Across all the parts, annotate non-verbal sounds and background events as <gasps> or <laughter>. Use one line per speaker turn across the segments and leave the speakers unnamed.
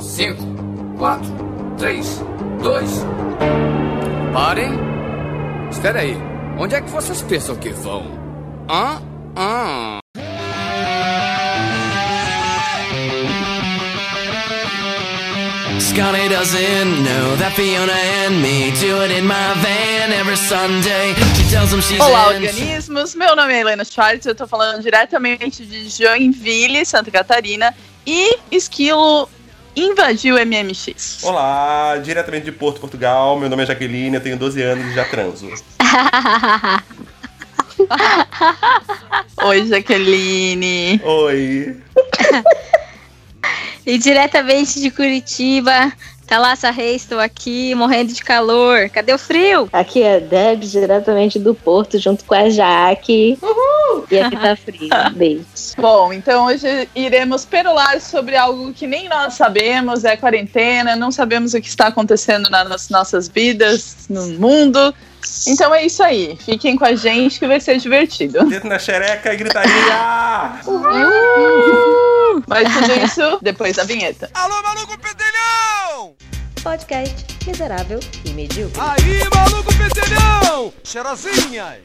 5, 4, 3, 2. Parem! Espera aí. Onde é que vocês pensam que vão? Hã? Hã?
Scotty doesn't know that Fiona and me do it in my van every Sunday. She tells him she's
Olá, organismos. Meu nome é Helena Schwartz. Eu tô falando diretamente de Joinville, Santa Catarina. E Esquilo invadiu o MMX.
Olá, diretamente de Porto, Portugal. Meu nome é Jaqueline, eu tenho 12 anos e já transo. <laughs>
Oi, Jaqueline.
Oi. <laughs>
E diretamente de Curitiba, Thalassa Reis, estou aqui morrendo de calor. Cadê o frio?
Aqui é Deb, diretamente do Porto, junto com a Jaque. E aqui tá frio. <laughs> Beijos.
Bom, então hoje iremos perolar sobre algo que nem nós sabemos, é quarentena, não sabemos o que está acontecendo nas nossas vidas, no mundo. Então é isso aí. Fiquem com a gente que vai ser divertido. <laughs>
Dedo na xereca e gritaria!
Mas tudo isso depois da vinheta.
Alô, maluco pedelhão!
Podcast miserável e medíocre.
Aí, maluco pedelhão! Cheirosinhas!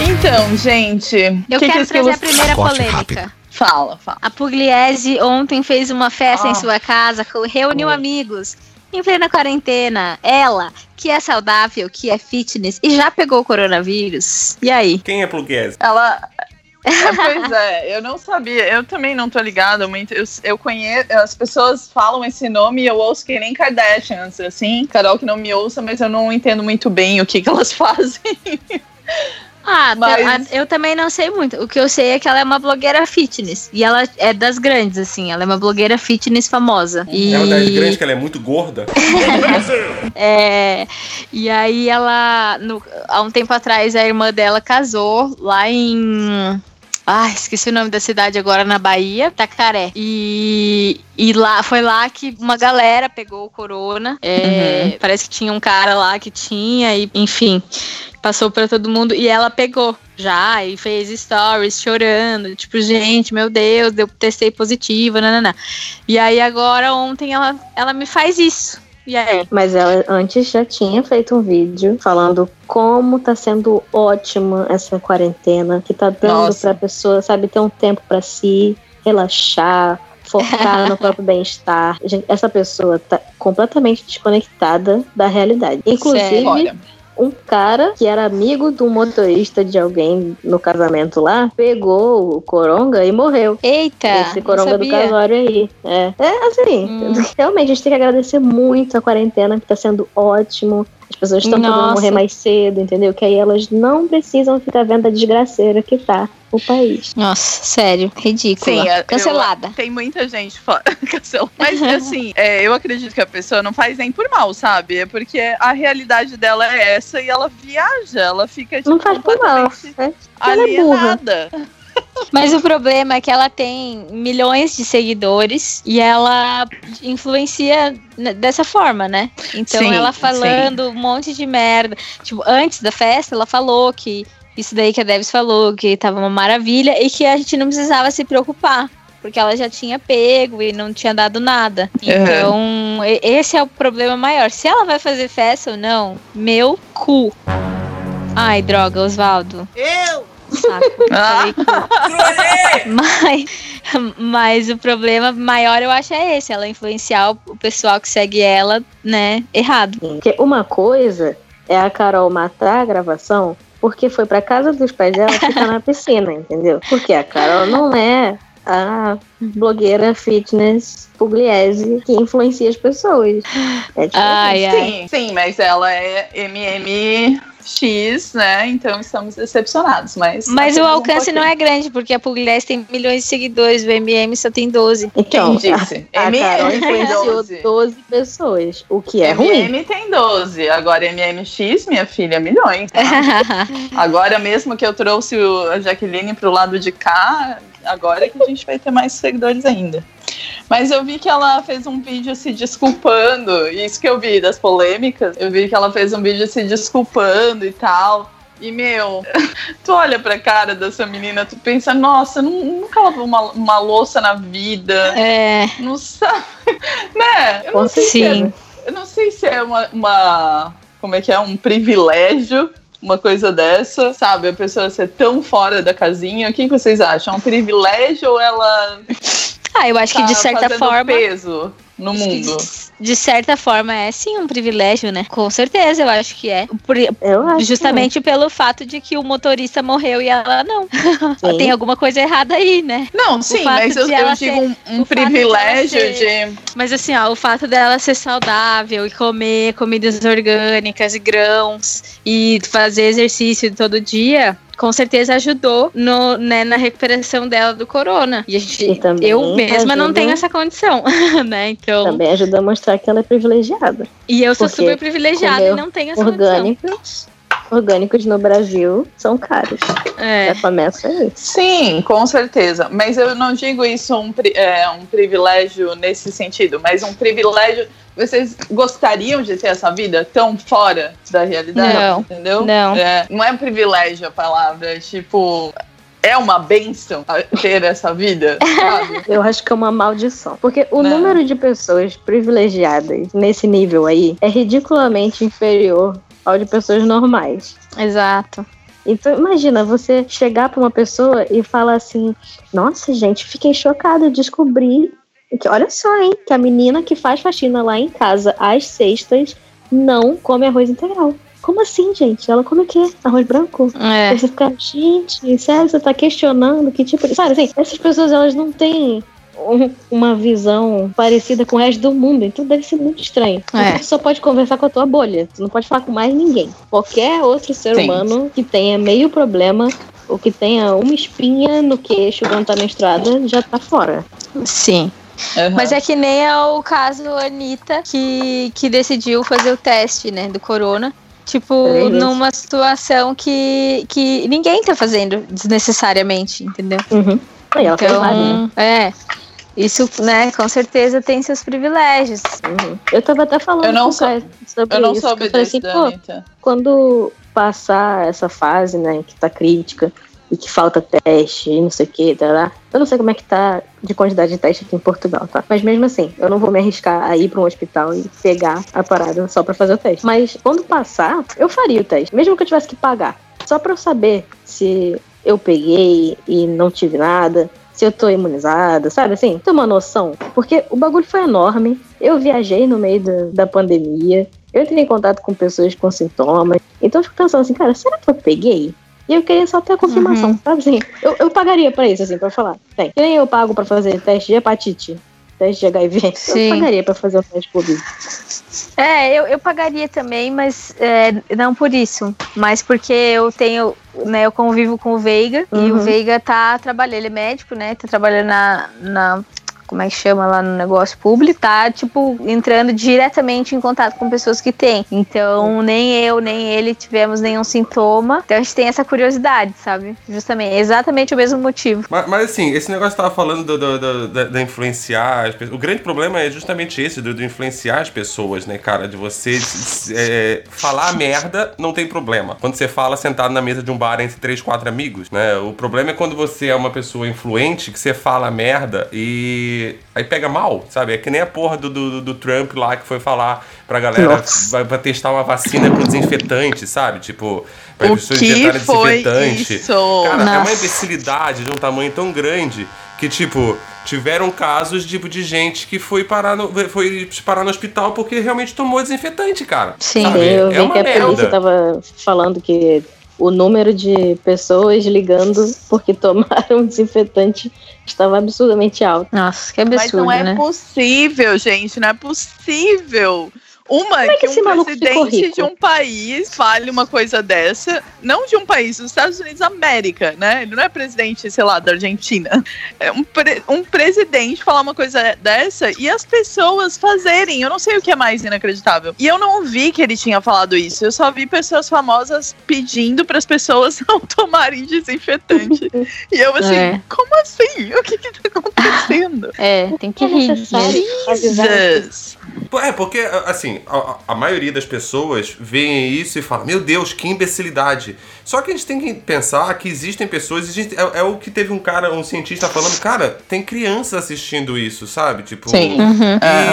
Então, gente.
Eu
que que
quero
Esquilo
trazer a primeira polêmica.
Fala, fala.
A Pugliese ontem fez uma festa
Ah.
em sua casa, reuniu amigos. Em plena quarentena, ela, que é saudável, que é fitness e já pegou o coronavírus. E aí?
Quem é Pluguese?
Ela. <laughs> É, pois é, eu não sabia, eu também não tô ligada muito. Eu, eu conheço, as pessoas falam esse nome e eu ouço que nem Kardashians, assim. Carol que não me ouça, mas eu não entendo muito bem o que, que elas <laughs> fazem.
Ah,
Mas-
ta- eu também não sei muito. O que eu sei é que ela é uma blogueira fitness. E ela é das grandes, assim. Ela é uma blogueira fitness famosa. E...
É uma das grandes que ela é muito gorda. <laughs>
É, e aí ela, no- há um tempo atrás, a irmã dela casou lá em. Ai, esqueci o nome da cidade agora na Bahia, Tacaré. E, e lá foi lá que uma galera pegou o corona. É, Parece que tinha um cara lá que tinha, e enfim, passou pra todo mundo. E ela pegou já e fez stories chorando. Tipo, gente, meu Deus, eu testei positiva, nananã. E aí agora, ontem, ela, ela me faz isso. E aí?
Mas ela antes já tinha feito um vídeo falando como tá sendo ótima essa quarentena, que tá dando pra pessoa, sabe, ter um tempo pra si, relaxar, focar no <laughs> próprio bem-estar. Essa pessoa tá completamente desconectada da realidade. Inclusive, um cara que era amigo do motorista de alguém no casamento lá, pegou o coronga e morreu.
Eita!
Esse coronga do casório aí. É, é assim,
Hum. <laughs>
realmente a gente tem que agradecer muito a quarentena, que tá sendo ótimo. As pessoas estão
Nossa.
morrer mais cedo, entendeu? Que aí elas não precisam ficar vendo a desgraceira que tá o país.
Nossa, sério, ridícula.
Sim, é, eu-
Cancelada.
tem muita gente fora. <laughs> Cancelou. Mas assim, é, eu acredito que a pessoa não faz nem por mal, sabe? É porque a realidade dela é essa e ela viaja, ela fica tipo,
Não faz por mal.
completamente
É, ela é burra.
Mas o problema é que ela tem milhões de seguidores e ela influencia dessa forma, né? Então
Sim,
ela falando um monte de merda. Tipo, antes da festa, ela falou que isso daí que a Debs falou, que tava uma maravilha e que a gente não precisava se preocupar. Porque ela já tinha pego e não tinha dado nada. Então, e- esse é o problema maior. Se ela vai fazer festa ou não, meu cu. Ai, droga, Osvaldo.
Eu!
Saco. Cu. Mas, mas o problema maior eu acho é esse, ela influenciar o, o pessoal que segue ela, né, errado.
Porque uma coisa é a Carol matar a gravação porque foi pra casa dos pais dela ficar na piscina, entendeu? Porque a Carol não é a blogueira fitness pugliese que influencia as pessoas. É.
Ai, ai.
Sim, sim, mas ela é MMX, né? Então estamos decepcionados. Mas,
Mas o
apenas um
alcance não é grande, porque a Pugliese tem milhões de seguidores, o MM só tem 12.
Então,
Quem disse?
a, a
MM
Carol
tem
influenciou
12.
12 pessoas, o que é ruim.
MM tem 12, agora MMX, minha filha, milhões. tá? <laughs> Agora mesmo que eu trouxe o- a Jaqueline pro lado de cá, agora que a gente vai ter mais seguidores ainda. Mas eu vi que ela fez um vídeo se desculpando, isso que eu vi das polêmicas, eu vi que ela fez um vídeo se desculpando e tal. E, meu, <laughs> tu olha pra cara dessa menina, tu pensa, nossa, nu- nunca lavou uma, uma louça na vida.
É,
Não sabe, <laughs> né? Eu não sei se é,
sim.
eu não sei se é uma, uma- como é que é, um privilégio, uma coisa dessa, sabe? A pessoa ser tão fora da casinha. O que, que vocês acham? É um privilégio ou ela
Ah, eu acho que
tá
de certa
fazendo
forma.
peso no
acho
mundo?
De, de certa forma é sim um privilégio, né? Com certeza, eu acho que é. Por-
Eu acho.
justamente pelo fato de que o motorista morreu e ela não. <laughs> Tem alguma coisa errada aí, né?
Não, sim, mas eu,
de
eu
ela
digo
ser-
um, um
de
privilégio
ela ser-
de.
Mas assim, ó, o fato dela ser saudável e comer comidas orgânicas e grãos e fazer exercício todo dia, com certeza ajudou no, né, na recuperação dela do corona. E a gente,
E
eu mesma não
ajuda-
tenho essa condição, <laughs> né? Então,
Também ajuda a mostrar que ela é privilegiada.
e eu sou super privilegiada e não tenho essa condição.
Orgânicos. No Brasil são caros.
É.
Já começa aí.
Sim, com certeza. Mas eu não digo isso um, é, um privilégio nesse sentido, mas um privilégio. Vocês gostariam de ter essa vida tão fora da realidade?
Não,
entendeu?
não.
É, não é um privilégio a palavra, é tipo. É uma benção ter essa vida, <laughs> sabe?
Eu acho que é uma maldição. Porque o
Não.
número de pessoas privilegiadas nesse nível aí é ridiculamente inferior ao de pessoas normais.
Exato.
Então imagina você chegar pra uma pessoa e falar assim: Nossa, gente, fiquei chocada, descobri que olha só, hein, que a menina que faz faxina lá em casa às sextas não come arroz integral. Como assim, gente? Ela come o quê? Arroz branco?
É.
Você fica, gente, sério, você tá questionando que tipo de. Sabe assim, essas pessoas elas não têm uma visão parecida com o resto do mundo, então deve ser muito estranho.
É.
Você só pode conversar com a tua bolha, você não pode falar com mais ninguém. Qualquer outro ser
Sim.
humano que tenha meio problema ou que tenha uma espinha no queixo quando tá menstruada já tá fora.
Sim.
Uhum.
Mas é que nem é o caso Anitta que, que decidiu fazer o teste, né, do corona. Tipo,
vezes.
numa situação que, que ninguém tá fazendo desnecessariamente, entendeu?
Uhum. Aí ela fez vários, né?
Então, é. Isso, né, com certeza tem seus privilégios.
Uhum. Eu tava até falando
Eu não
com
sou-
sobre
Eu não
isso.
soube
eu falei assim,
da
pô,
Anitta.
quando passar essa fase, né, que tá crítica e que falta teste e não sei o que, tá, eu não sei como é que tá de quantidade de teste aqui em Portugal, tá? Mas mesmo assim, eu não vou me arriscar a ir pra um hospital e pegar a parada só pra fazer o teste. Mas quando passar, eu faria o teste, mesmo que eu tivesse que pagar, só pra eu saber se eu peguei e não tive nada. Se eu tô imunizada, sabe assim? Ter uma noção. Porque o bagulho foi enorme. Eu viajei no meio da, da pandemia. Eu entrei em contato com pessoas com sintomas. Então eu fico pensando assim, cara, será que eu peguei? E eu queria só ter a confirmação,
Uhum.
sabe assim? Eu, eu pagaria pra isso, assim, pra falar. Tem. Que nem eu pago pra fazer teste de hepatite, teste de HIV.
Sim.
Eu pagaria pra fazer o teste Covid.
É, eu, eu pagaria também, mas é, não por isso. Mas porque eu tenho, né, eu convivo com o Veiga e o
Uhum.
Veiga tá trabalhando, ele é médico, né? Tá trabalhando na. na como é que chama lá no negócio público, tá, tipo, entrando diretamente em contato com pessoas que têm. Então, nem eu, nem ele tivemos nenhum sintoma. Então, a gente tem essa curiosidade, sabe? Justamente, exatamente o mesmo motivo.
Mas, mas, assim, esse negócio que tava falando do, do, do- da, da influenciar as pessoas. O grande problema é justamente esse, do, do influenciar as pessoas, né, cara? De você é, falar merda não tem problema. Quando você fala sentado na mesa de um bar entre três, quatro amigos, né? O problema é quando você é uma pessoa influente que você fala merda e aí pega mal, sabe? É que nem a porra do, do, do Trump lá que foi falar pra galera
Nossa.
vai, vai testar uma vacina com desinfetante, sabe? Tipo, pra
O
pessoas
que
injetarem
foi
desinfetante.
isso?
Cara, é uma
Nossa.
imbecilidade de um tamanho tão grande que, tipo, tiveram casos tipo, de gente que foi parar, no, foi parar no hospital porque realmente tomou desinfetante, cara.
Sim.
Sabe?
eu
É
vi
uma
que a polícia
merda.
tava falando que o número de pessoas ligando porque tomaram desinfetante estava absurdamente alto.
Nossa, que
Mas
absurdo,
não é
né?
possível, gente, não é possível. Uma
é que
que, um presidente de um país fale uma coisa dessa, não de um país, dos Estados Unidos da América, né? Ele não é presidente, sei lá, da Argentina. É um, pre- um presidente falar uma coisa dessa e as pessoas fazerem. Eu não sei o que é mais inacreditável. E eu não vi que ele tinha falado isso. Eu só vi pessoas famosas pedindo para as pessoas <laughs> não tomarem desinfetante. e eu assim,
É.
como assim? O que que tá acontecendo?
É, tem que rir.
É, porque, assim, a, a maioria das pessoas veem isso e fala, meu Deus, que imbecilidade. Só que a gente tem que pensar que existem pessoas, existe, é, é o que teve um cara, um cientista falando, cara, tem crianças assistindo isso, sabe? Tipo,
Sim.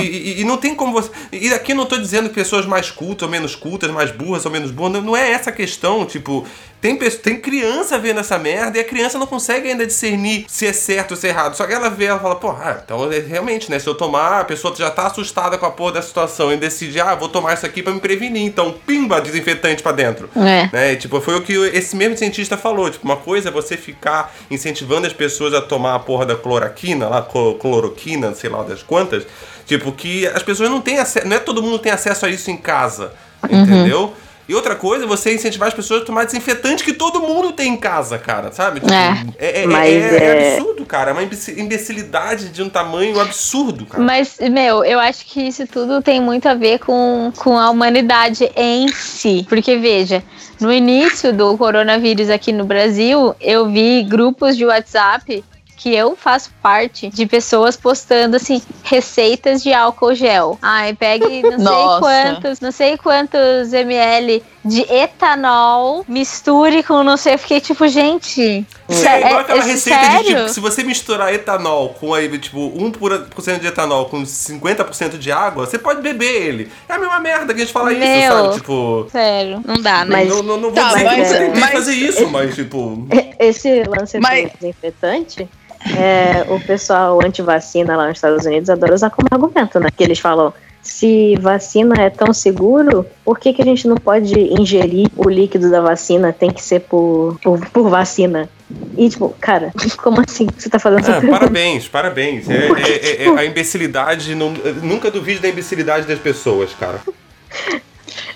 e, e- e não tem como você. E aqui eu não tô dizendo pessoas mais cultas ou menos cultas, mais burras ou menos burras. Não, não é essa a questão. Tipo, tem, tem criança vendo essa merda e a criança não consegue ainda discernir se é certo ou se é errado. Só que ela vê, ela fala, pô, ah, então é, realmente, né? Se eu tomar, a pessoa já tá assustada com a porra da situação e decide, ah, vou tomar isso aqui pra me prevenir. Então, pimba, desinfetante pra dentro.
É.
Né? E, tipo, foi o que esse mesmo cientista falou. Tipo, uma coisa é você ficar incentivando as pessoas a tomar a porra da cloroquina, lá, clo- cloroquina, sei lá das quantas. Tipo, que as pessoas não têm acesso. Não é todo mundo tem acesso a isso em casa. Entendeu? E outra coisa é você incentivar as pessoas a tomar desinfetante que todo mundo tem em casa, cara, sabe? Tipo,
É.
é, é- é- é
é-
absurdo, cara. É uma imbeci- imbecilidade de um tamanho absurdo, cara.
Mas, meu, eu acho que isso tudo tem muito a ver com, com a humanidade em si. Porque, veja, no início do coronavírus aqui no Brasil, eu vi grupos de WhatsApp que eu faço parte de pessoas postando assim receitas de álcool gel. Ai, pegue <laughs> não sei quantos, não sei quantos ml de etanol, misture com não sei, eu fiquei tipo, gente,
Sim, é igual aquela
é
receita
sério?
de tipo, se você misturar etanol com aí, tipo, 1% de etanol com 50% de água, você pode beber ele. É a mesma merda que a gente fala isso,
Meu.
sabe? Tipo.
Sério, não dá, né?
Mas-
não, não, não vou
Tá,
dizer
mas-
que você tem que
mas-
fazer isso, mas tipo. <laughs>
Esse lance
Mas-
do desinfetante, é, o pessoal anti-vacina lá nos Estados Unidos adora usar como argumento, né? Que eles falam, se vacina é tão seguro, por que, que a gente não pode ingerir o líquido da vacina? Tem que ser por, por, por vacina. E tipo, cara, <laughs> como assim você tá fazendo essa
Ah,
pergunta?
parabéns, parabéns. É, é- é- é a imbecilidade. Nunca duvide da imbecilidade das pessoas, cara. <laughs>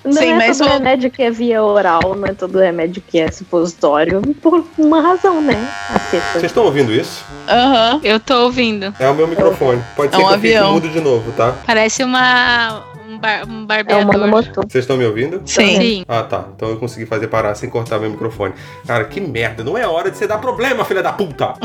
Não
Sim,
é
mas
todo
o-
remédio que é via oral, não é todo remédio que é supositório, por uma razão, né?
Vocês estão ouvindo isso?
Aham.
Eu tô ouvindo.
É o meu microfone. Pode
É
ser
um
que eu
avião.
mudo de novo, tá?
Parece uma um, bar, um
É o
barbeador.
monomotor.
Vocês estão me ouvindo?
Sim.
Sim.
Ah, tá. Então eu consegui fazer parar sem cortar meu microfone. Cara, que merda. Não é hora de você dar problema, filha da puta. <laughs>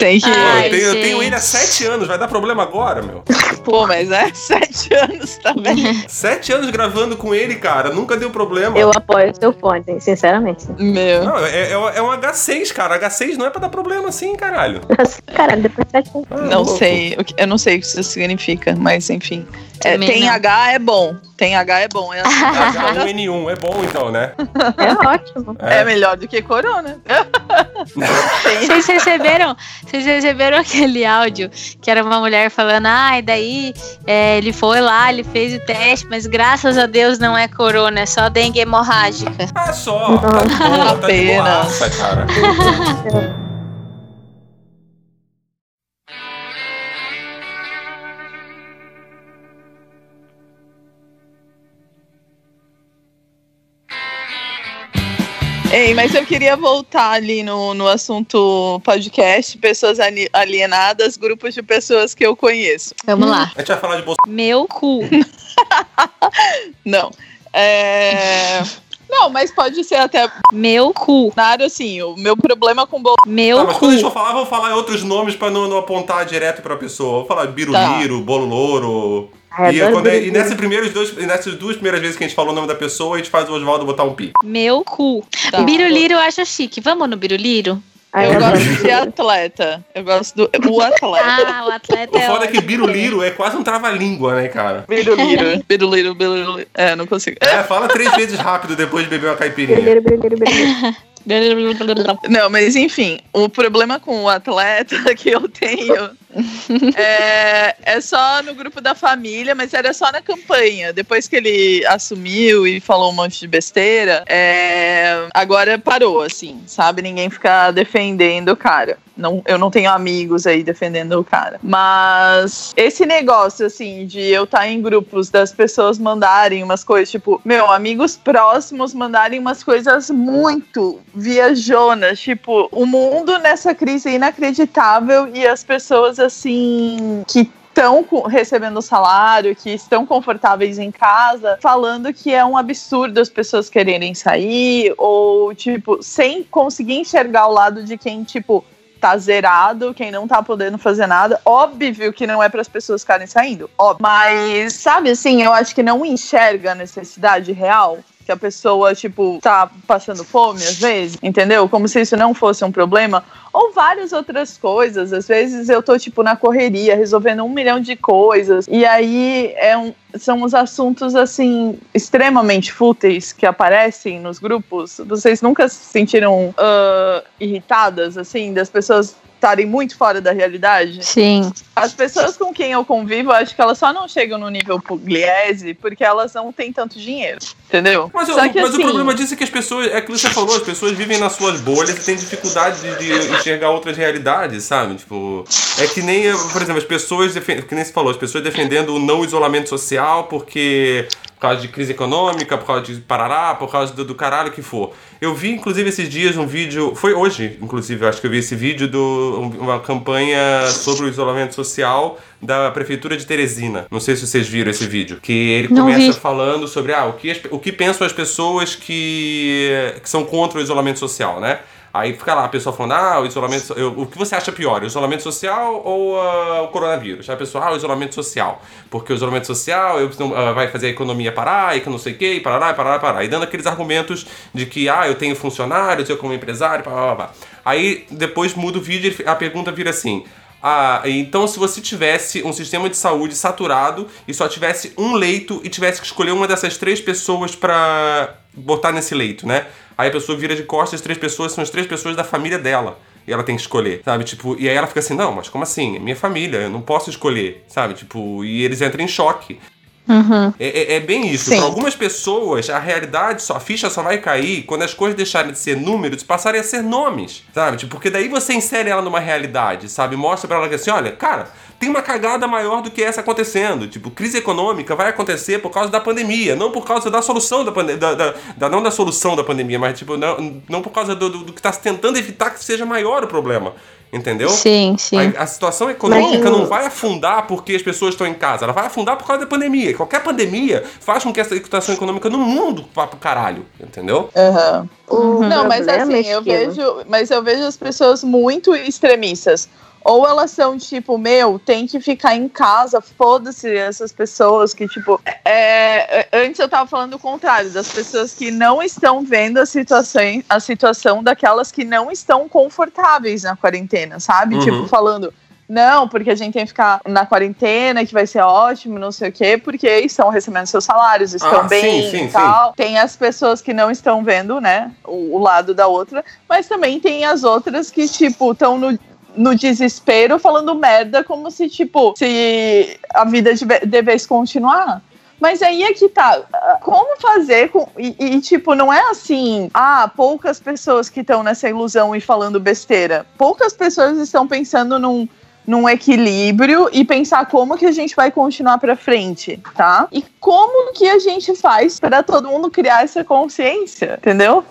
Tem que.
Ai,
eu, tenho, eu tenho ele há sete anos. Vai dar problema agora, meu. <laughs>
Pô, mas é sete <laughs> anos também. <laughs>
Sete anos gravando com ele, cara. Nunca deu problema.
Eu apoio o seu fone, sinceramente.
Meu.
Não, é, é, é um H6, cara. H6 não é pra dar problema assim, caralho.
Caralho, depois de sete anos.
Ah,
Não
louco.
sei, eu não sei o que isso significa, mas enfim. É, tem
não.
H é bom. Tem H é bom. É,
H1N1 é bom então, né?
É ótimo.
é melhor do que corona.
Vocês receberam, vocês receberam <laughs> aquele áudio que era uma mulher falando, ai, daí é, ele foi lá, ele fez o teste, mas graças a Deus não é corona, é só dengue hemorrágica.
Ah, só. Tá de boa, tá de
Apenas.
boaça, cara. <laughs>
Ei, mas eu queria voltar ali no, no assunto podcast, pessoas ali- alienadas, grupos de pessoas que eu conheço.
Vamos lá.
A gente vai falar de Bolsonaro.
Meu cu. <laughs>
Não. É... Não, mas pode ser até
Meu cu.
Bolsonaro, assim, o meu problema com Bolsonaro.
Meu
Tá, mas
cu.
quando a gente for falar, vamos falar outros nomes pra não, não apontar direto pra pessoa. Vou falar Biruliro, Bolo Louro.
Ai,
E, quando é- e
Biruliro.
nessas, primeiras dois, nessas duas primeiras vezes que a gente falou o nome da pessoa, a gente faz o Oswaldo botar um pi.
Meu cu.
Tá.
Biruliro eu acho chique. Vamos no Biruliro?
Ai,
Eu
eu
gosto de atleta. Eu gosto do o atleta.
Ah, o atleta
O
é
foda é que. Biruliro é quase um trava-língua, né, cara?
Biruliro. <laughs> Biruliro, biruliro. É, não consigo.
É, fala três vezes rápido depois de beber uma caipirinha.
Brilheiro, brilheiro, brilheiro.
Não, mas enfim, o problema com o atleta <laughs> que eu tenho <laughs> é, é só no grupo da família, mas era só na campanha. Depois que ele assumiu e falou um monte de besteira, é, agora parou, assim, sabe? Ninguém fica defendendo o cara. Não, eu não tenho amigos aí defendendo o cara. Mas esse negócio, assim, de eu estar em grupos das pessoas mandarem umas coisas, tipo, meu, amigos próximos mandarem umas coisas muito viajonas, tipo, o mundo nessa crise é inacreditável e as pessoas, assim, que estão recebendo salário, que estão confortáveis em casa, falando que é um absurdo as pessoas quererem sair, ou, tipo, sem conseguir enxergar o lado de quem, tipo, tá zerado, quem não tá podendo fazer nada. Óbvio que não é para as pessoas ficarem saindo, óbvio. Mas, sabe assim, eu acho que não enxerga a necessidade real que a pessoa, tipo, tá passando fome às vezes, entendeu? Como se isso não fosse um problema. Ou várias outras coisas. Às vezes eu tô, tipo, na correria, resolvendo um milhão de coisas. E aí é um, são os assuntos, assim, extremamente fúteis que aparecem nos grupos. Vocês nunca se sentiram uh, irritadas, assim, das pessoas estarem muito fora da realidade?
Sim.
As pessoas com quem eu convivo, eu acho que elas só não chegam no nível Pugliese porque elas não têm tanto dinheiro, entendeu?
Mas,
que,
mas
assim,
o problema disso é que as pessoas, é aquilo que você falou, as pessoas vivem nas suas bolhas e têm dificuldade de, de enxergar outras realidades, sabe? Tipo, é que nem, por exemplo, as pessoas, que nem você falou, as pessoas defendendo o não isolamento social porque por causa de crise econômica, por causa de parará, por causa do, do caralho que for. Eu vi, inclusive, esses dias um vídeo, foi hoje, inclusive, eu acho que eu vi esse vídeo de uma campanha sobre o isolamento social da prefeitura de Teresina. Não sei se vocês viram esse vídeo, que ele
Não
começa
vi.
falando sobre ah, o, que, as- o que pensam as pessoas que, que são contra o isolamento social, né? Aí fica lá a pessoa falando, ah, o isolamento. so- eu- o que você acha pior, o isolamento social ou ah, o coronavírus? Aí a pessoa, ah, o isolamento social. Porque o isolamento social eu, ah, vai fazer a economia parar e que não sei o quê, e parará, e parará, parará. E dando aqueles argumentos de que, ah, eu tenho funcionários, eu como empresário, blá, blá, blá. Aí depois muda o vídeo e a pergunta vira assim. Ah, então se você tivesse um sistema de saúde saturado e só tivesse um leito e tivesse que escolher uma dessas três pessoas pra botar nesse leito, né? Aí a pessoa vira de costas, as três pessoas são as três pessoas da família dela. E ela tem que escolher, sabe? Tipo, e aí ela fica assim, não, mas como assim? É minha família, eu não posso escolher, sabe? Tipo, e eles entram em choque.
Uhum.
É, é- é bem isso. Para algumas pessoas, a realidade, só, a ficha só vai cair quando as coisas deixarem de ser números e passarem a ser nomes, sabe? Tipo, porque daí você insere ela numa realidade, sabe? Mostra pra ela que assim, olha, cara, tem uma cagada maior do que essa acontecendo. Tipo, crise econômica vai acontecer por causa da pandemia, não por causa da solução da pandemia, da, da- da- não da solução da pandemia, mas tipo, não, não por causa do, do, do que tá tentando evitar que seja maior o problema. Entendeu?
Sim, sim.
A, a situação econômica
Mas-
não vai afundar porque as pessoas estão em casa, ela vai afundar por causa da pandemia. Qualquer pandemia faz com que essa situação econômica no mundo vá pro caralho, entendeu?
aham.
O
Não, mas assim,
é
eu vejo, mas eu vejo as pessoas muito extremistas. Ou elas são tipo, meu, tem que ficar em casa, foda-se essas pessoas que, tipo. é, é, antes eu tava falando o contrário, das pessoas que não estão vendo a situação, a situação daquelas que não estão confortáveis na quarentena, sabe?
Uhum.
Tipo, falando. Não, porque a gente tem que ficar na quarentena, que vai ser ótimo, não sei o quê, porque estão recebendo seus salários, estão
Ah,
bem
sim, sim,
e tal. Tem as pessoas que não estão vendo, né, o, o lado da outra, mas também tem as outras que, tipo, estão no, no desespero falando merda como se, tipo, se a vida deve- devesse continuar. Mas aí é que tá. Como fazer com. E, e, tipo, não é assim. Ah, poucas pessoas que estão nessa ilusão e falando besteira. Poucas pessoas estão pensando num, num equilíbrio e pensar como que a gente vai continuar pra frente, tá? E como que a gente faz para todo mundo criar essa consciência, entendeu?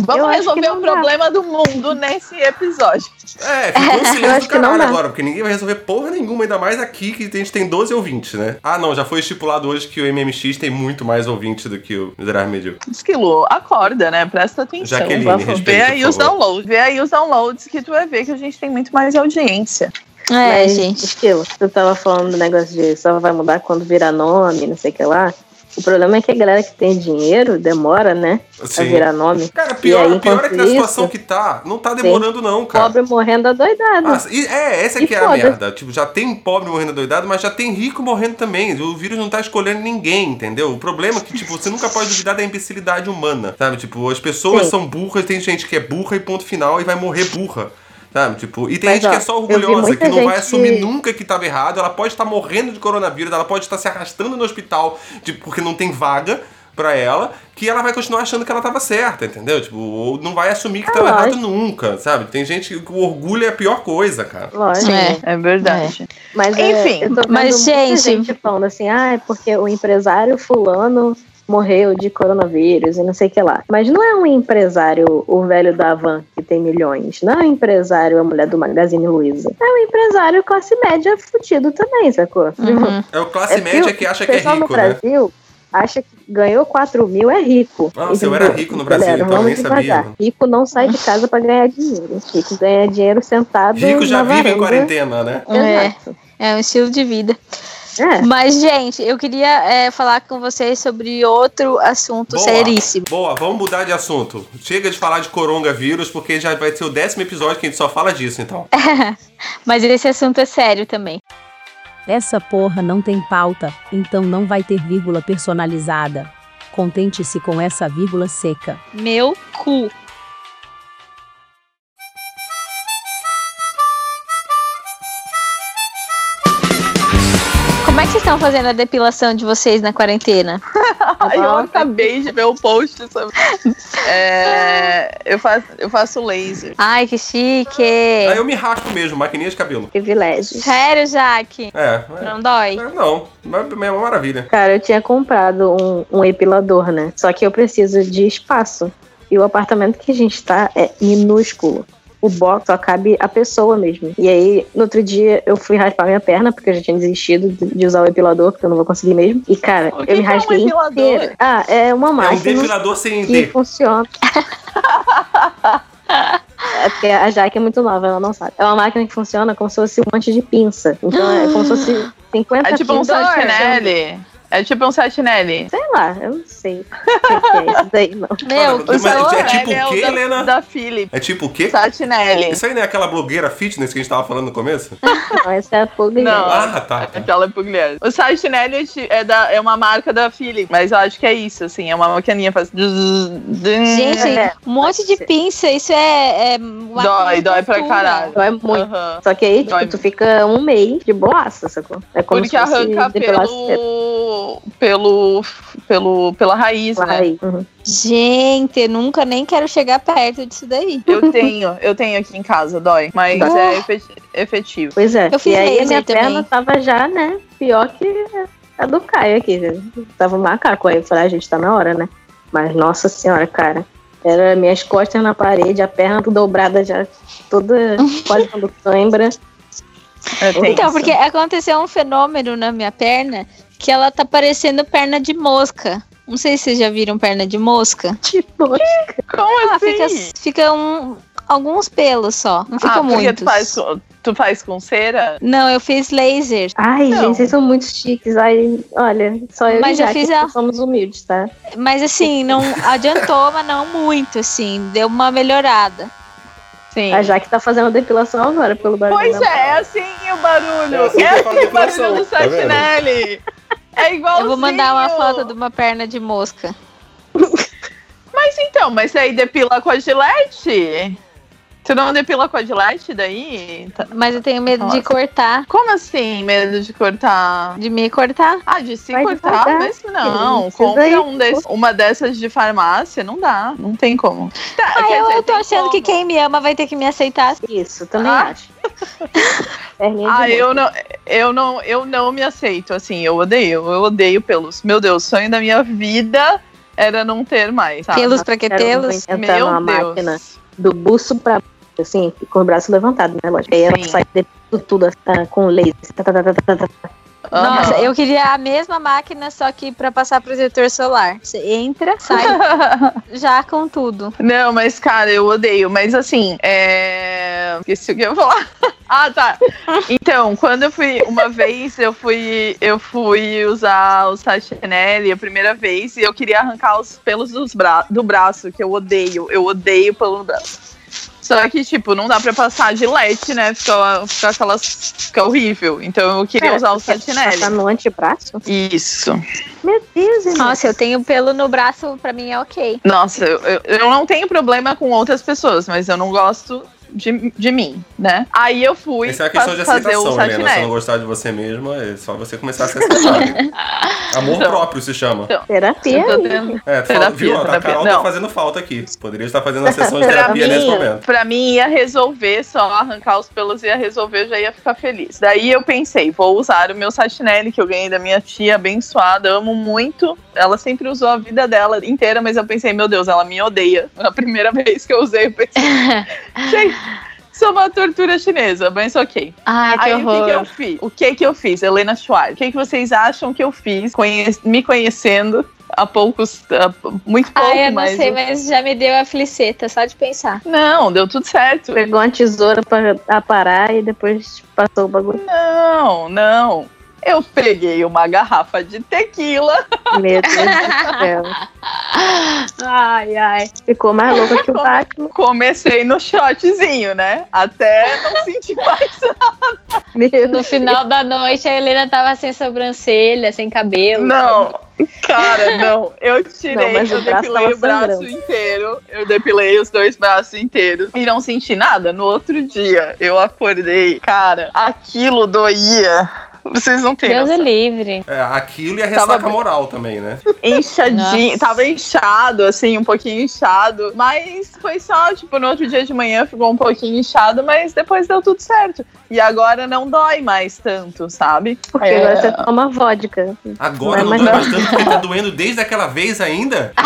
Vamos resolver o
dá.
problema do mundo nesse episódio.
É, ficou um <laughs> silêncio do caralho
dá.
agora, porque ninguém vai resolver porra nenhuma, ainda mais aqui que a gente tem 12 ouvintes, né? Ah, não, já foi estipulado hoje que o MMX tem muito mais ouvintes do que o Miserável Medíocre.
Esquilo, acorda, né? Presta atenção.
Jaqueline,
Vamos
respeita,
ver aí os downloads. Vê aí os downloads que tu vai ver que a gente tem muito mais audiência.
É,
Mas,
gente.
Estilo, tu tava falando do negócio de só vai mudar quando virar nome, não sei o que lá. O problema é que a galera que tem dinheiro demora, né?
Sim.
A virar nome.
Cara, pior,
aí,
pior é que na situação
isso,
que tá, não tá demorando não, cara.
Pobre morrendo adoidado.
Ah, e- é, essa
E
que é a merda. Tipo, já tem pobre morrendo doidado, mas já tem rico morrendo também. O vírus não tá escolhendo ninguém, entendeu? O problema é que, tipo, você nunca pode duvidar da imbecilidade humana, sabe? Tipo, as pessoas
Sim.
são burras, tem gente que é burra e ponto final e vai morrer burra. Sabe, tipo, e tem
Mas,
gente que
ó,
é só orgulhosa, que não vai
gente-
assumir nunca que tava errado, ela pode estar morrendo de coronavírus, ela pode estar se arrastando no hospital, tipo, porque não tem vaga pra ela, que ela vai continuar achando que ela tava certa, entendeu? Tipo, ou não vai assumir que
Ah,
tava errado nunca, sabe? Tem gente que o orgulho é a pior coisa, cara.
Lógico.
É.
É verdade.
Mas é,
Enfim,
eu tô vendo
mas,
muita
gente-
falando assim, ah, é porque o empresário fulano morreu de coronavírus e não sei o que lá. Mas não é um empresário o velho da Havan que tem milhões. Não é um empresário a mulher do Magazine Luiza. É um empresário classe média fudido também, sacou?
Uhum.
É o classe
É
média
o
que acha que é
pessoal
rico,
no
né?
Brasil, acha que ganhou 4 mil é rico.
Nossa, eu era rico no Brasil,
Galera,
então eu
vamos
nem sabia.
Rico não sai de casa pra ganhar dinheiro. Rico ganha dinheiro sentado
Rico já
na
vive em
varanda.
quarentena, né?
Exato.
É um estilo de vida.
É.
Mas, gente, eu queria é, falar com vocês sobre outro assunto
Boa.
seríssimo.
Boa, vamos mudar de assunto. Chega de falar de coronavírus, porque já vai ser o décimo episódio que a gente só fala disso, então. <laughs>
Mas esse assunto é sério também.
Essa porra não tem pauta, então não vai ter vírgula personalizada. Contente-se com essa vírgula seca.
Meu cu. Vocês estão fazendo a depilação de vocês na quarentena? <laughs>
Ai, eu acabei de ver o post sobre. <laughs> É, eu, faço, eu faço laser.
Ai, que chique!
Aí eu me raspo mesmo, maquininha de cabelo.
Privilégio.
Sério, Jaque?
É, é.
Não dói?
É, Não, mas é uma maravilha.
Cara, eu tinha comprado um, um epilador, né? Só que eu preciso de espaço. E o apartamento que a gente tá é minúsculo. O box só cabe a pessoa mesmo. E aí, no outro dia, eu fui raspar minha perna, porque eu já tinha desistido de usar o epilador, porque eu não vou conseguir mesmo. E, cara,
O que
eu me
que é um
inteira. Ah, é uma
É um
máquina
depilador sem
que
D.
funciona. <laughs> É porque a Jaque é muito nova, ela não sabe. É uma máquina que funciona como se fosse um monte de pinça. Então é como se fosse <gasps> 50
É tipo um
fios puxando.
satinelli. É tipo um satinelli.
Sei lá, eu não sei o que é isso daí, não. <laughs>
Meu,
Mas é tipo
é
o quê,
da,
Helena?
Da Philips.
É tipo o quê?
Satinelli.
Isso aí não é aquela blogueira fitness que a gente tava falando no começo? <laughs>
Não, essa é a Puglia.
Não.
Ah, tá. tá.
Aquela é pugliese. O Satinelli é é, da, é uma marca da Philips, mas eu acho que é isso, assim, é uma maquininha faz.
gente,
É,
um monte de pinça, isso é. é uma
Dói, dói pra caralho.
Dói muito. Só que aí, tipo,
Dói.
tu fica um mês de boaça, sacou? É como
Porque
se fosse
arranca pelo, pelo, pelo. pela raiz, né?
Uhum.
Gente, eu nunca nem quero chegar perto disso daí.
Eu tenho, eu tenho aqui em casa, dói. Mas
Ah.
é efet- efetivo.
Pois é.
Eu fiz
e aí a minha
também.
perna tava já, né, pior que a do Caio aqui. Tava um macaco. Aí eu falei, a gente tá na hora, né? Mas, nossa senhora, cara. Era minhas costas na parede, a perna dobrada já, toda <laughs> quase dando cãibra.
É.
Então, porque aconteceu um fenômeno na minha perna que ela tá parecendo perna de mosca. Não sei se vocês já viram perna de mosca.
Tipo, <laughs>
Como
Ah,
assim?
fica, fica um, alguns pelos só. Não fica
ah,
muitos.
tu faz, com- tu faz com cera?
Não, eu fiz laser.
ai,
Não.
gente, vocês são muito chiques. Ai, olha, só eu
Mas
e
eu
Jaque
fiz a-
somos humildes, tá?
Mas assim, não adiantou, mas não muito, assim. Deu uma melhorada.
Sim.
A Jaque tá fazendo depilação agora pelo barulho.
Pois
da-
é, é assim o barulho.
É assim
É assim, o barulho do
tá?
Satinelli. É igual.
Eu vou mandar uma foto de uma perna de mosca.
Mas então, mas aí depila com a gilete? Tu não depila com a gilete daí? Tá-
Mas eu tenho medo de
Nossa.
cortar.
Como assim, medo de cortar?
De me cortar.
Ah, de se
Vai
cortar,
devagar,
mas não. Compra um desse- uma dessas de farmácia, não dá. Não tem como. Tá,
Ah,
quer
eu,
dizer,
eu tô achando que
como.
quem me ama vai ter que me aceitar.
Isso, também
Ah.
acho. <laughs> De
Ah, eu não, eu não, eu não me aceito, assim, eu odeio, eu odeio pelos. Meu Deus, o sonho da minha vida era não ter mais, sabe?
Pelos pra que tê-los?
Meu Deus.
máquina do buço pra assim, com o braço levantado, né? Lógico. Aí ela
Sim.
sai de tudo, tudo ah, com laser. Tá, tá, tá, tá, tá, tá.
Nossa, eu queria a mesma máquina, só que pra passar protetor solar. Você entra, sai <laughs> já com tudo.
Não, mas cara, eu odeio. Mas assim, é. Esqueci o que eu ia falar. <laughs> ah, tá. Então, quando eu fui. Uma vez eu fui. Eu fui usar o Satinelli a primeira vez e eu queria arrancar os pelos dos bra do braço, que eu odeio. Eu odeio pelo no braço. Só que, tipo, não dá pra passar gilete, né? Fica, fica aquelas. Fica horrível. Então eu queria
Pera,
usar o Satinelli.
Passar no antebraço?
Isso.
Meu Deus, irmão.
Nossa, eu tenho pelo no braço, pra mim é ok.
Nossa, eu, eu, eu não tenho problema com outras pessoas, mas eu não gosto de, de mim, né? Aí eu fui
Essa é a questão de
fazer o
aceitação, Helena. Se você não gostar de você mesma, é só você começar a se aceitar. né? <laughs> Amor
Então.
próprio se chama.
Terapia. Aí.
tendo-
É, tu
Terapia,
fala, viu? A
terapia.
Carol tá
Não.
fazendo falta aqui. Poderia estar fazendo uma <laughs> sessão de terapia nesse
mim,
momento.
pra mim ia resolver só arrancar os pelos ia resolver, eu já ia ficar feliz. Daí eu pensei, vou usar o meu satinelli que eu ganhei da minha tia, abençoada, amo muito. Ela sempre usou a vida dela inteira, mas eu pensei, meu Deus, ela me odeia. Na primeira <laughs> vez que eu usei, eu pensei, gente, Isso é uma tortura chinesa, mas ok.
Ai, que
Aí o que, que eu
horror.
fiz? O que que eu fiz? Helena Schwartz. O que, que vocês acham que eu fiz conhe- me conhecendo há poucos. há muito pouco,
Ai, eu não
mas.
sei, mas já me deu a fliceta, só de pensar.
Não, deu tudo certo.
Pegou uma tesoura pra aparar e depois passou o bagulho.
Não, não. Eu peguei uma garrafa de tequila.
Meu Deus do céu.
Ai, ai.
Ficou mais louca que o Batman.
Comecei no shotzinho, né? Até não sentir mais.
Meu
No final da noite, a Helena tava sem sobrancelha, sem cabelo.
Não, cara, não. Eu tirei,
Não,
eu
o braço
depilei o braço
sangrando.
inteiro. Eu depilei os dois braços inteiros e não senti nada. No outro dia, eu acordei. Cara, aquilo doía. Vocês não têm
Deus é livre.
É, aquilo e a
Tava-
ressaca moral também, né?
Inchadinho,
Nossa.
tava inchado, assim, um pouquinho inchado. Mas foi só, tipo, no outro dia de manhã ficou um pouquinho inchado, mas depois deu tudo certo. E agora não dói mais tanto, sabe?
Porque
É.
agora você toma vodka.
Agora
Não,
não dói
não.
mais tanto porque tá doendo desde aquela vez ainda? <laughs>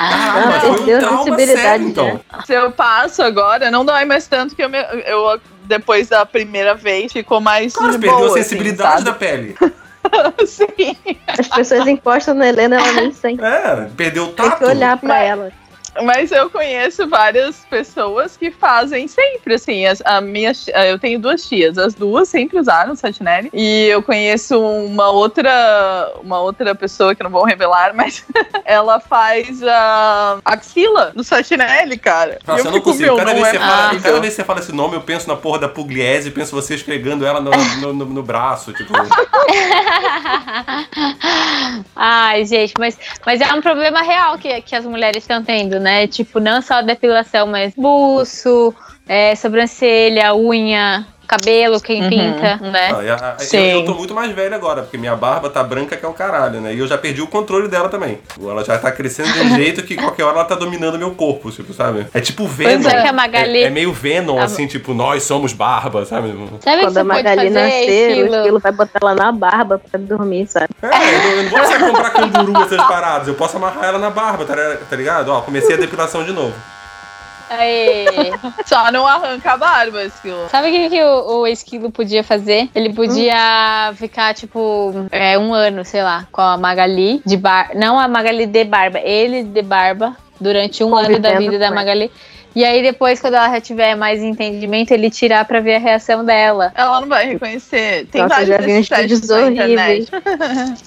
Não,
mas foi um trauma sério, então.
né?
Se eu passo agora, não dói mais tanto que eu, me- eu depois da primeira vez ficou mais
Claro,
de
perdeu
boa,
a sensibilidade
assim,
da pele. <laughs>
Sim.
As pessoas encostam na Helena, ela nem sente.
É, perdeu o
Tem
tato.
que olhar pra
Mas-
ela.
Mas eu conheço várias pessoas que fazem sempre, assim, as, a minha, eu tenho duas tias, as duas sempre usaram Satinelli, e eu conheço uma outra, uma outra pessoa que não vou revelar, mas <laughs> ela faz a axila no Satinelli, cara.
Nossa,
E
eu não
fico,
consigo.
meu,
Cada
não
vez,
é
que você fala, cada vez que você fala esse nome, eu penso na porra da Pugliese e penso você esfregando ela no, no, no- no braço. Tipo, <laughs>
Ai, gente, mas, mas é um problema real que, que as mulheres estão tendo, né? Tipo, não só depilação, mas buço, é, sobrancelha, unha, cabelo, quem
Uhum.
pinta, né?
ah, e a- a- eu,
Sim.
eu tô muito mais velho agora, porque minha barba tá branca que é o caralho, né? E eu já perdi o controle dela também. Ela já tá crescendo de um <laughs> jeito que qualquer hora ela tá dominando meu corpo, tipo, sabe? É tipo Venom.
Pois é que a Magali-
É, é meio Venom,
A-
assim, tipo, nós somos barba, sabe?
Sabe o que
Quando
você
a
pode
Magali
fazer,
nascer, o
Esquilo?
esquilo vai botar ela na barba pra dormir, sabe?
É, eu não, eu não vou precisar comprar canguru essas paradas. Eu posso amarrar ela na barba, tá, tá ligado? Ó, comecei a depilação de novo.
Aê. <laughs>
Só não arranca a barba, esquilo.
Sabe o que, que o, o esquilo podia fazer? Ele podia ficar, tipo, é, um ano, sei lá, com a Magali de bar. Não a Magali de barba, ele de barba, durante um ano da vida da Magali. E aí, depois, quando ela já tiver mais entendimento, ele tirar pra ver a reação dela.
Ela não vai reconhecer. Tem
Nossa,
vários
já vi uns vídeos horríveis.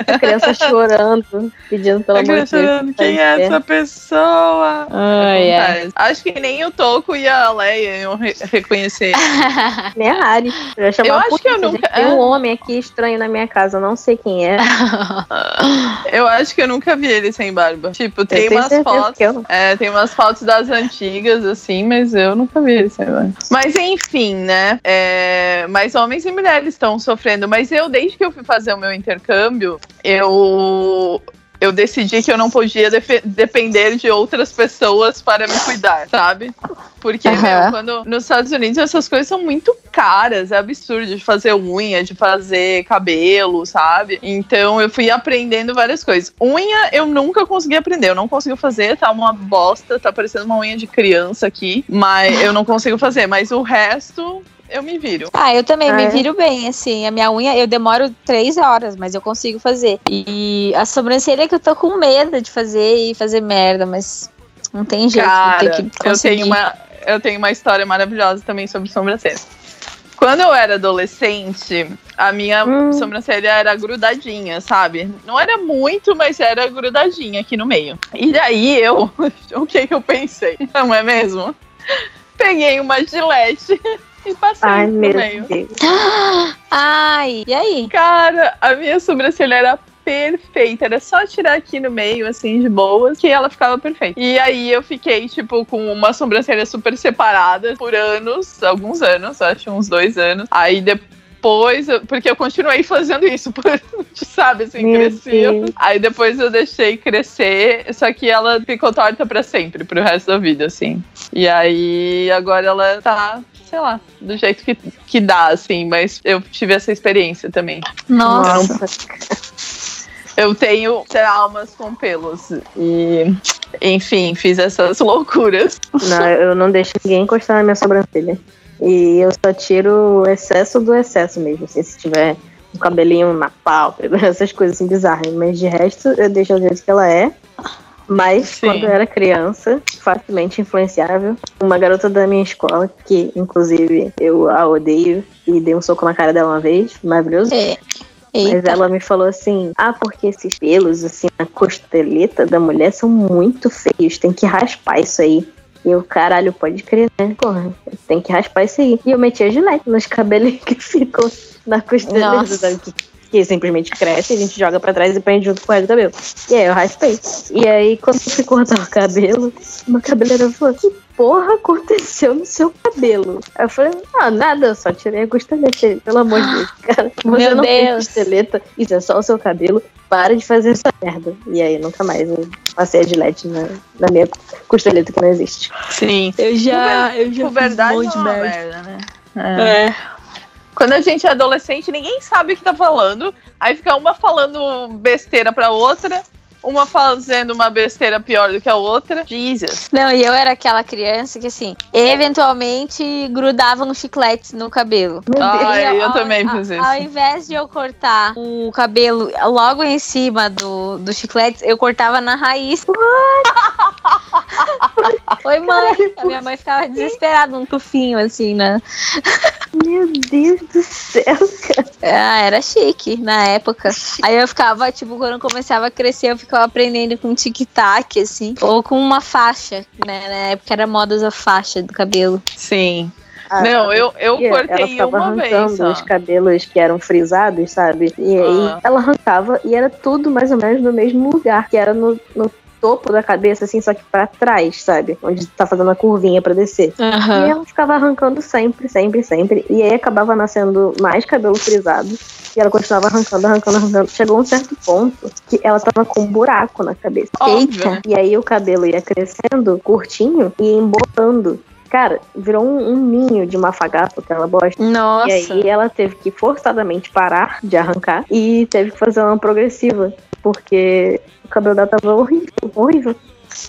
A criança <laughs> chorando, pedindo pelo
A
amor de Deus.
chorando, quem é essa pessoa?
Ai, ai.
Acontece. Acho que nem o Toco e a Leia iam re- reconhecer. <laughs>
Nem a Ari. Eu,
Eu
a
acho que eu nunca-
gente. Tem um homem aqui estranho na minha casa, eu não sei quem é. <laughs>
Eu acho que eu nunca vi ele sem barba. Tipo, tem umas fotos. É, tem umas fotos das antigas, assim, mas eu nunca vi sem barba. Mas enfim, né? É, mas homens e mulheres estão sofrendo. Mas eu, desde que eu fui fazer o meu intercâmbio, eu. Eu decidi que eu não podia depender de outras pessoas para me cuidar, sabe? Porque,
Aham.
meu, quando nos Estados Unidos essas coisas são muito caras, é absurdo de fazer unha, de fazer cabelo, sabe? Então eu fui aprendendo várias coisas. Unha eu nunca consegui aprender, eu não consigo fazer, tá uma bosta, tá parecendo uma unha de criança aqui, mas eu não consigo fazer, mas o resto eu me viro.
Ah, eu também
Ah,
me
é?
viro bem, assim. A minha unha, eu demoro três horas, mas eu consigo fazer. E a sobrancelha que eu tô com medo de fazer e fazer merda, mas não tem jeito.
Cara,
tem que
eu
conseguir.
tenho, uma, eu tenho uma história maravilhosa também sobre sobrancelha. Quando eu era adolescente, a minha
Hum.
sobrancelha era grudadinha, sabe? Não era muito, mas era grudadinha aqui no meio. E daí eu, <laughs> o que que eu pensei? Não é mesmo? Peguei uma gilete e passei
Ai,
no
meu
meio.
Deus. <gasps>
Ai, e aí?
Cara, a minha sobrancelha era perfeita. Era só tirar aqui no meio, assim, de boas, que ela ficava perfeita. E aí eu fiquei, tipo, com uma sobrancelha super separada por anos, alguns anos, acho uns dois anos. Aí depois, eu- porque eu continuei fazendo isso, por, <laughs> sabe, assim,
Meu. Deus.
Aí depois eu deixei crescer, só que ela ficou torta pra sempre, pro resto da vida, assim. E aí agora ela tá, sei lá, do jeito que, que dá, assim, mas eu tive essa experiência também.
Nossa.
Eu tenho traumas com pelos. E, enfim, fiz essas <laughs> loucuras.
Não, eu não deixo ninguém encostar na minha sobrancelha. E eu só tiro o excesso do excesso mesmo. Assim, se tiver um cabelinho na pálpebra, <laughs> essas coisas assim bizarras. Mas de resto, eu deixo do jeito que ela é. Mas
Sim.
quando eu era criança, facilmente influenciável, uma garota da minha escola, que inclusive eu a odeio e dei um soco na cara dela uma vez, maravilhoso.
É.
Mas
Eita.
ela me falou assim: ah, porque esses pelos, assim, na costeleta da mulher são muito feios, tem que raspar isso aí. E eu, caralho, pode crer, né? Porra, tem que raspar isso aí. E eu meti a gilete nos cabelinhos <laughs> que ficam na costeleta,
Nossa.
sabe? Que, simplesmente cresce, a gente joga pra trás e prende junto com o resto do cabelo. E aí eu raspei. E aí, quando eu fui cortar o cabelo, uma cabeleireira falou: que porra aconteceu no seu cabelo? Aí eu falei: ah, nada, eu só tirei a costeleta. Pelo amor de Deus, cara. <gasps> Você
Meu
não tem
Deus.
costeleta, isso é só o seu cabelo. Para de fazer essa merda. E aí, nunca mais eu passei a gilete na, na minha costeleta que não existe.
Sim.
Eu já, eu já
Por verdade,
fiz um monte de
é
merda.
merda, né? É.
É.
Quando a gente é adolescente, ninguém sabe o que tá falando. Aí fica uma falando besteira pra outra, uma fazendo uma besteira pior do que a outra. Jesus.
Não, e eu era aquela criança que, assim, eventualmente grudava um chiclete no cabelo.
Ai,
E
eu
ao-
também fiz isso.
Ao invés de eu cortar o cabelo logo em cima do, do chiclete, eu cortava na raiz. Oi, mãe. A minha mãe ficava desesperada, um tufinho, assim, né?
Meu Deus do céu, cara.
Ah, era chique na época. Aí eu ficava, tipo, quando começava a crescer, eu ficava aprendendo com tic-tac, assim. Ou com uma faixa, né? Na época era moda usar faixa do cabelo.
Sim.
Ah,
Não, eu, eu
ela
cortei
ficava
uma vez.
arrancando
Só.
os cabelos que eram frisados, sabe? E aí
Ah.
ela arrancava e era tudo mais ou menos no mesmo lugar, que era no, no topo da cabeça, assim, só que pra trás, sabe? Onde tá fazendo a curvinha pra descer. E ela ficava arrancando sempre, sempre, sempre. E aí acabava nascendo mais cabelo frisado. E ela continuava arrancando, arrancando, arrancando. Chegou um certo ponto que ela tava com um buraco na cabeça.
Eita.
E aí o cabelo ia crescendo, curtinho, e ia embolando. Cara, virou um, um ninho de mafagato que ela gosta.
Nossa.
E aí ela teve que forçadamente parar de arrancar e teve que fazer uma progressiva. Porque o cabelo dela tava horrível, horrível.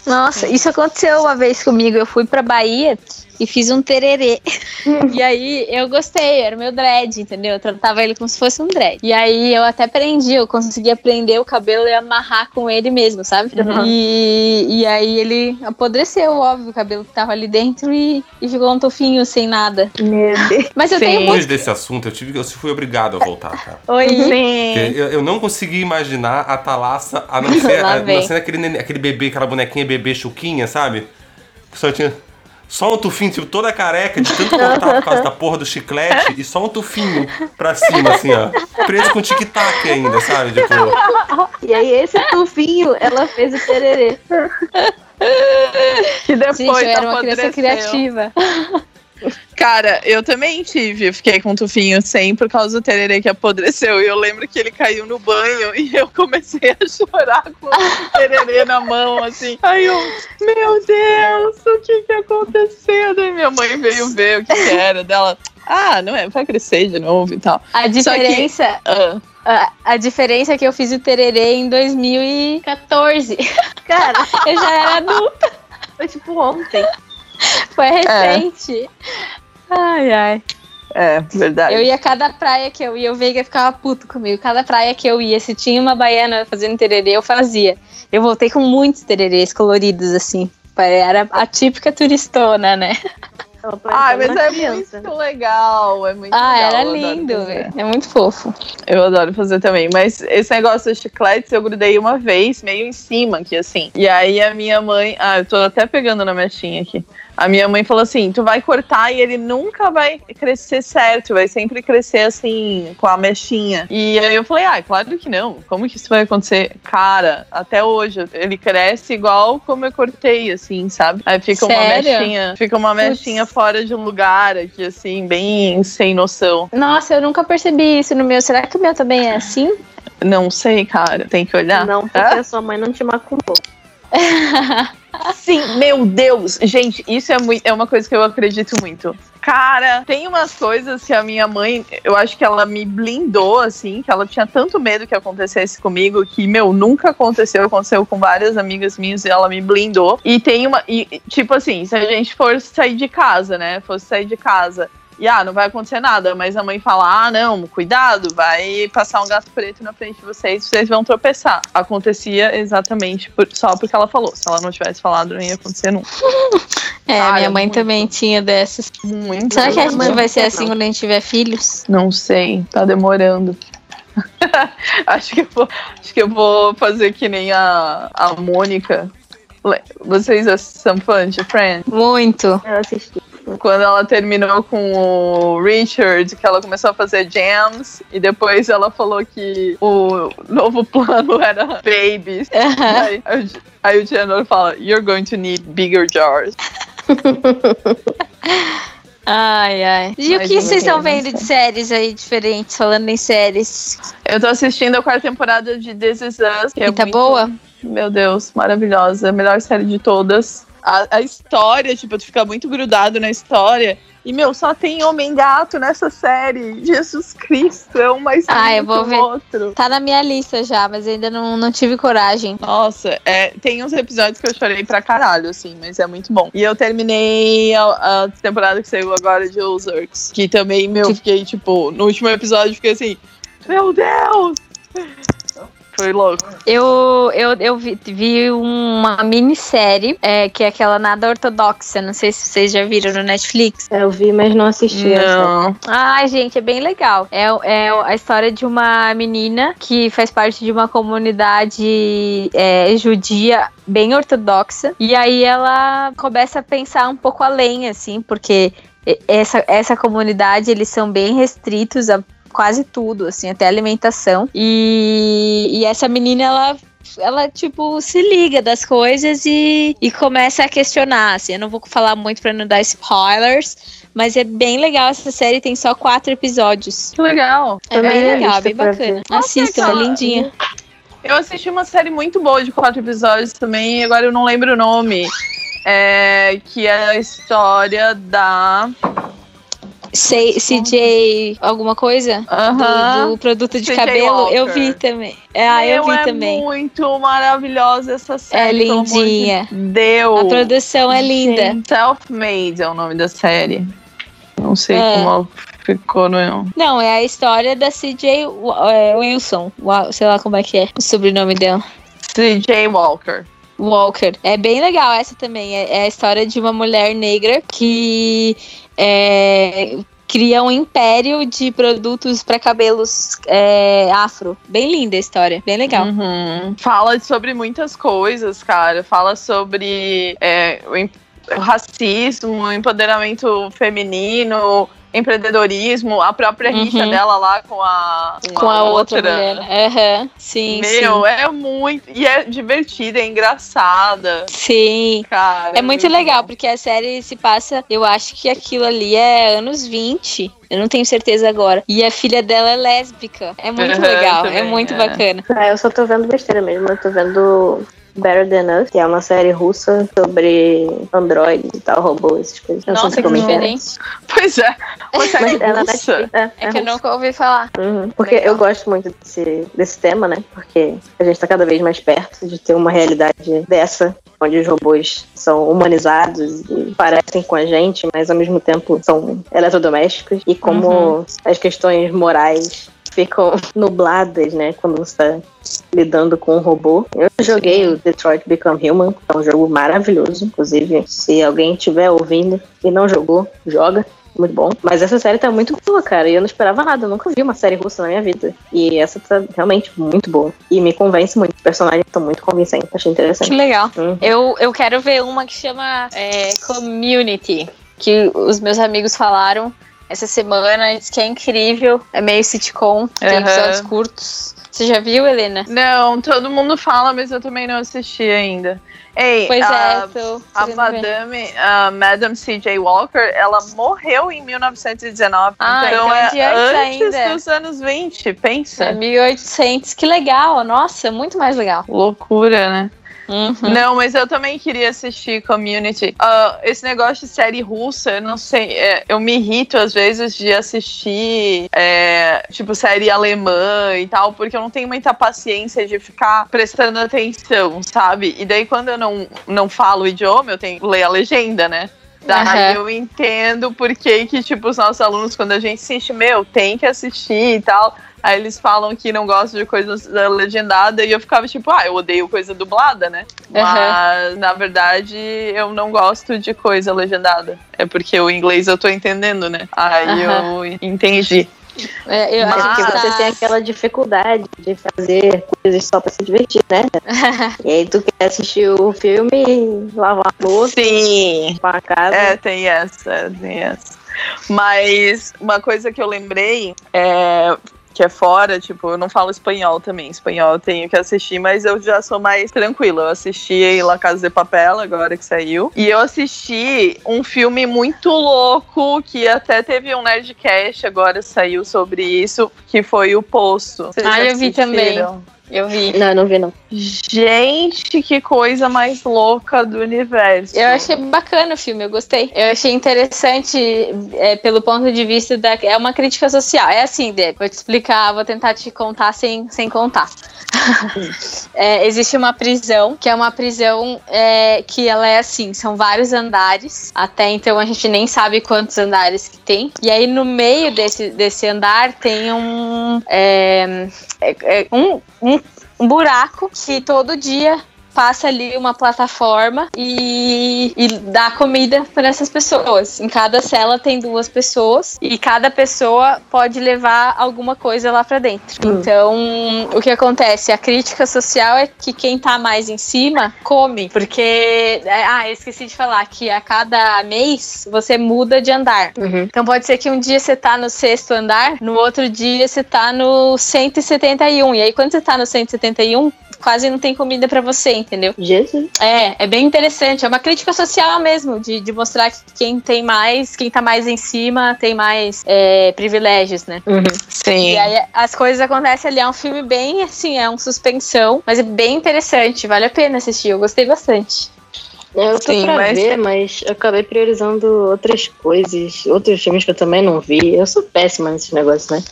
Nossa, isso aconteceu uma vez comigo. Eu fui pra Bahia e fiz um tererê. <laughs> e aí eu gostei, era o meu dread, entendeu? Eu tratava ele como se fosse um dread. E aí eu até prendi, eu conseguia prender o cabelo e amarrar com ele mesmo, sabe?
Uhum.
E, e aí ele apodreceu, óbvio, o cabelo que tava ali dentro e, e ficou um tofinho sem nada.
Meu Deus.
Mas eu
Sim.
tenho muito.
Depois desse assunto, eu, tive, eu fui obrigado a voltar, cara.
Oi.
Sim.
Eu, eu não consegui imaginar a Thalassa a não <laughs> ser, a, não ser aquele, aquele bebê, aquela bonequinha bebê chuquinha, sabe? Que Só tinha. Só um tufinho, tipo, toda careca, de tanto cortar por causa da porra do chiclete, e só um tufinho pra cima, assim, ó. Preso com tic-tac ainda, sabe? Tipo,
E aí esse tufinho, ela fez o tererê.
Que <laughs> depois
Gente, eu era uma criança criativa.
Cara, eu também tive. Eu fiquei com um tufinho sem por causa do tererê que apodreceu. E eu lembro que ele caiu no banho e eu comecei a chorar com o tererê na mão, assim. Aí eu, meu Deus, o que que aconteceu? Daí minha mãe veio ver o que, que era dela. Ah, não é, vai crescer de novo e tal.
A
Só que-
diferença,
Ah,
a, a diferença é que eu fiz o tererê em 2014. <laughs>
Cara,
Eu já era adulta,
foi tipo ontem. <laughs>
foi recente. Ai, ai.
é, verdade.
Eu ia a cada praia que eu ia, o Veiga ficava puto comigo. Cada praia que eu ia, se tinha uma baiana fazendo tererê, eu fazia. Eu voltei com muitos tererês coloridos, assim. Era a típica turistona, né?
Ela
Ah,
parecendo
mas é
criança.
muito legal, é muito
Ah,
legal.
era lindo. É muito fofo.
Eu adoro fazer também, mas esse negócio dos chicletes eu grudei uma vez, meio em cima aqui, assim. E aí a minha mãe. Ah, eu tô até pegando na mechinha aqui. A minha mãe falou assim: tu vai cortar e ele nunca vai crescer certo, vai sempre crescer assim, com a mechinha. E aí eu falei: ah, claro que não. Como que isso vai acontecer? Cara, até hoje, ele cresce igual como eu cortei, assim, sabe? Aí fica uma
Sério?
mechinha, fica uma mechinha fora de lugar aqui, assim, bem sem noção.
Nossa, eu nunca percebi isso no meu. Será que o meu também é assim?
Não sei, cara. Tem que olhar.
Não, porque
Ah?
a sua mãe não te macumbou. <laughs>
Sim, meu Deus. Gente, isso é, muito, é uma coisa que eu acredito muito. Cara, tem umas coisas que a minha mãe, eu acho que ela me blindou, assim, que ela tinha tanto medo que acontecesse comigo, que, meu, nunca aconteceu. Aconteceu com várias amigas minhas e ela me blindou. E tem uma. E, tipo assim, se a gente for sair de casa, né? Fosse sair de casa e ah, não vai acontecer nada, mas a mãe fala: ah, não, cuidado, vai passar um gato preto na frente de vocês, vocês vão tropeçar. Acontecia exatamente por, só porque ela falou. Se ela não tivesse falado, não ia acontecer nunca. <laughs>
É,
Cara,
minha mãe
muito.
também tinha dessas.
Muito.
Será que a gente vai ser
não.
assim quando a gente tiver filhos?
Não sei, tá demorando. <laughs> acho, que eu vou, acho que eu vou fazer que nem a, a Mônica. Vocês são fãs de Friends?
Muito.
Eu assisti.
Quando ela terminou com o Richard, que ela começou a fazer jams, e depois ela falou que o novo <laughs> plano era babies. aí, aí o- Chandler fala: You're going to need bigger jars. <laughs>
Ai, ai. E o que vocês estão vendo de séries aí diferentes, falando em séries?
Eu tô assistindo a quarta temporada de This Is Us. Que é
e tá
muito-
boa?
Meu Deus, maravilhosa. A melhor série de todas. A, a história, tipo, tu fica muito grudado na história. E, meu, só tem homem gato nessa série. Jesus Cristo, é um mais
Ah, eu vou ver.
outro.
Tá na minha lista já, mas ainda não, não tive coragem.
Nossa, é, tem uns episódios que eu chorei pra caralho, assim, mas é muito bom. E eu terminei a, a temporada que saiu agora de Ozarks, que também, meu,
Que-
fiquei, tipo, no último episódio, fiquei assim, meu Deus! Foi louco.
Eu, eu, eu vi, vi uma minissérie, é, que é aquela Nada Ortodoxa. Não sei se vocês já viram no Netflix.
Eu vi, mas não assisti essa.
Não.
Ai, gente, é bem legal. É, é a história de uma menina que faz parte de uma comunidade é, judia bem ortodoxa. E aí ela começa a pensar um pouco além, assim, porque essa, essa comunidade, eles são bem restritos a quase tudo, assim, até alimentação. E, e essa menina, ela ela, tipo, se liga das coisas e, e começa a questionar, assim. Eu não vou falar muito pra não dar spoilers, mas é bem legal essa série, tem só quatro episódios.
Que legal.
É bem
minha
legal, bem bacana.
ver.
Assistam, é lindinha.
Eu assisti uma série muito boa de quatro episódios também, e agora eu não lembro o nome. É, que é a história da.
Sei- CJ, alguma coisa?
Aham.
Do, do produto de
CJ
cabelo, eu
Walker.
vi também. Ah, eu vi
é
também.
muito maravilhosa essa série. pelo amor de
lindinha.
Deus.
A produção é linda.
Self-Made é o nome da série. Não sei
É.
como ficou no.
Não, é a história da CJ é, Wilson. Sei lá como é que é o sobrenome dela.
CJ Walker.
Walker. É bem legal essa também. É, é a história de uma mulher negra que é, cria um império de produtos para cabelos é, afro. Bem linda a história. Bem legal.
Uhum. Fala sobre muitas coisas, cara. Fala sobre é, o racismo, o empoderamento feminino, empreendedorismo, a própria rixa
Uhum.
dela lá com a,
Com a outra, mulher. Aham. Sim,
Meu, é muito. E é divertida, é engraçada.
sim. Sim.
Cara.
É muito legal, porque a série se passa. Eu acho que aquilo ali é anos 20. Eu não tenho certeza agora. E a filha dela é lésbica. É muito
Uhum,
legal.
também,
é muito
é.
bacana.
Ah, eu só tô vendo besteira mesmo. Eu tô vendo Better Than Us, que é uma série russa sobre androides e tal, robôs, essas coisas. Eu não
Nossa, que
como é é.
diferente.
Pois é. Uma série
Mas é
russa.
Netflix. É,
É
é
que eu
russa.
nunca ouvi falar.
Uhum, Porque
Legal.
eu gosto muito desse, desse tema, né? Porque a gente tá cada vez mais perto de ter uma realidade dessa, onde os robôs são humanizados e parecem com a gente, mas ao mesmo tempo são eletrodomésticos. E como as questões morais ficam nubladas, né? Quando você tá lidando com um robô. Eu joguei o Detroit Become Human, que é um jogo maravilhoso. Inclusive, se alguém estiver ouvindo e não jogou, joga. Muito bom. Mas essa série tá muito boa, cara. E eu não esperava nada. Eu nunca vi uma série russa na minha vida. E essa tá realmente muito boa. E me convence muito. Os personagens estão muito convincentes. Achei
Que
interessante.
legal.
Hum.
Eu, eu quero ver uma que chama é, Community, que os meus amigos falaram essa semana. Diz que é incrível. É meio sitcom, tem
Aham.
episódios curtos. Você já viu, Helena?
Não, todo mundo fala, mas eu também não assisti ainda. Ei,
Pois
a,
é, tô
a
ver.
Madame, a Madame C.J. Walker, ela morreu em 1919.
Ah,
então,
então é
é
antes ainda.
dos anos 20, pensa.
É 1800. Que legal. Nossa, muito mais legal.
Loucura, né?
Uhum.
Não, mas eu também queria assistir Community. Ah, esse negócio de série russa, eu não sei. é, eu me irrito às vezes de assistir, é, tipo, série alemã e tal, porque eu não tenho muita paciência de ficar prestando atenção, sabe? E daí, quando eu não, não falo o idioma, eu tenho que ler a legenda, né? Daí
Aham.
eu entendo por que, que, tipo, os nossos alunos, quando a gente assiste, meu, tem que assistir e tal. Aí eles falam que não gostam de coisas da legendada e eu ficava tipo, ah, eu odeio coisa dublada, né? Mas, na verdade, eu não gosto de coisa legendada. É porque o inglês eu tô entendendo, né? Aí
Aham.
eu entendi.
É, eu
É
acho que
você tem aquela dificuldade de fazer coisas só pra se divertir, né? <laughs> e aí tu quer assistir o filme, lavar a louça,
Sim.
a casa.
É, tem essa, tem essa. Mas uma coisa que eu lembrei é que é fora, tipo, eu não falo espanhol também. Espanhol eu tenho que assistir, mas eu já sou mais tranquila. Eu assisti La Casa de Papel, agora que saiu. E eu assisti um filme muito louco, que até teve um Nerdcast agora saiu sobre isso, que foi O Poço. Vocês
Ah, eu vi também. Eu vi.
Não, não vi não.
Gente, que coisa mais louca do universo.
Eu achei bacana o filme, eu gostei. Eu achei interessante é, pelo ponto de vista da. É uma crítica social. É assim, Deb, vou te explicar, vou tentar te contar sem, sem contar. <laughs> É, existe uma prisão, que é uma prisão é, que ela é assim, são vários andares. Até então a gente nem sabe quantos andares que tem. E aí no meio desse, desse andar tem um. é, é, é, um, um um buraco que todo dia passa ali uma plataforma e, e dá comida para essas pessoas. Em cada cela tem duas pessoas e cada pessoa pode levar alguma coisa lá para dentro.
Hum.
Então, o que acontece? A crítica social é que quem tá mais em cima come, porque é, ah, eu esqueci de falar que a cada mês você muda de andar.
Uhum.
Então pode ser que um dia você tá no sexto andar, no outro dia você tá no 171. E aí quando você tá no 171, quase não tem comida pra você, entendeu?
Jesus.
É, é bem interessante. É uma crítica social mesmo, de, de mostrar que quem tem mais, quem tá mais em cima, tem mais é, privilégios, né?
Uhum.
Sim.
E aí as coisas acontecem ali. É um filme bem assim, é um suspensão, mas é bem interessante. Vale a pena assistir. Eu gostei bastante.
É, Eu tô
Sim,
pra
mas-
ver, mas eu acabei priorizando outras coisas, outros filmes que eu também não vi. Eu sou péssima nesse negócio, né?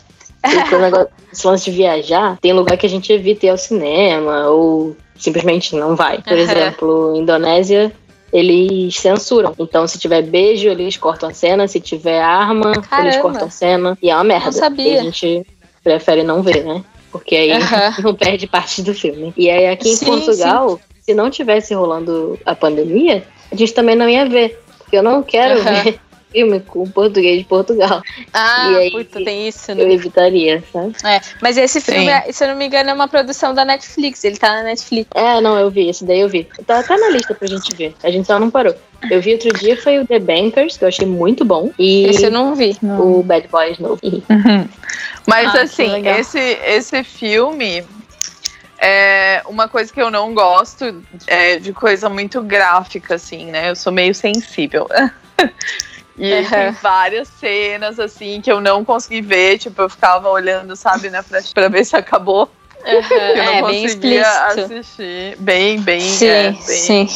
O negócio, esse lance de viajar, tem lugar que a gente evita ir ao cinema, ou simplesmente não vai. Por
Aham.
exemplo, Indonésia, eles censuram. Então, se tiver beijo, eles cortam a cena. Se tiver arma, eles
Caramba.
cortam a cena. E é uma merda.
sabia.
E a gente prefere não ver, né? Porque aí
Aham. <laughs>
não perde parte do filme. E aí, aqui em
Sim,
Portugal, se não tivesse rolando a pandemia, a gente também não ia ver. Porque eu não quero
Aham.
ver filme com português de Portugal.
Ah,
E aí,
puta, tem isso, né?
Eu evitaria, sabe?
É, mas esse filme, é- se eu não me engano, é uma produção da Netflix. Ele tá na Netflix.
É, não, eu vi, esse daí eu vi. Tá, tá na lista pra gente ver. A gente só não parou. Eu vi outro dia, foi o The Bankers, que eu achei muito bom. E
Esse eu não vi.
o Bad Boys novo.
Mas
Ah,
assim, esse, esse filme é uma coisa que eu não gosto é de coisa muito gráfica, assim, né? Eu sou meio sensível. <laughs> E aí tem várias cenas, assim, que eu não consegui ver. Tipo, eu ficava olhando, sabe, né, pra, pra ver se acabou. <laughs> Eu não
é, bem
conseguia
explícito.
assistir. Bem, bem.
Sim,
é, bem.
sim.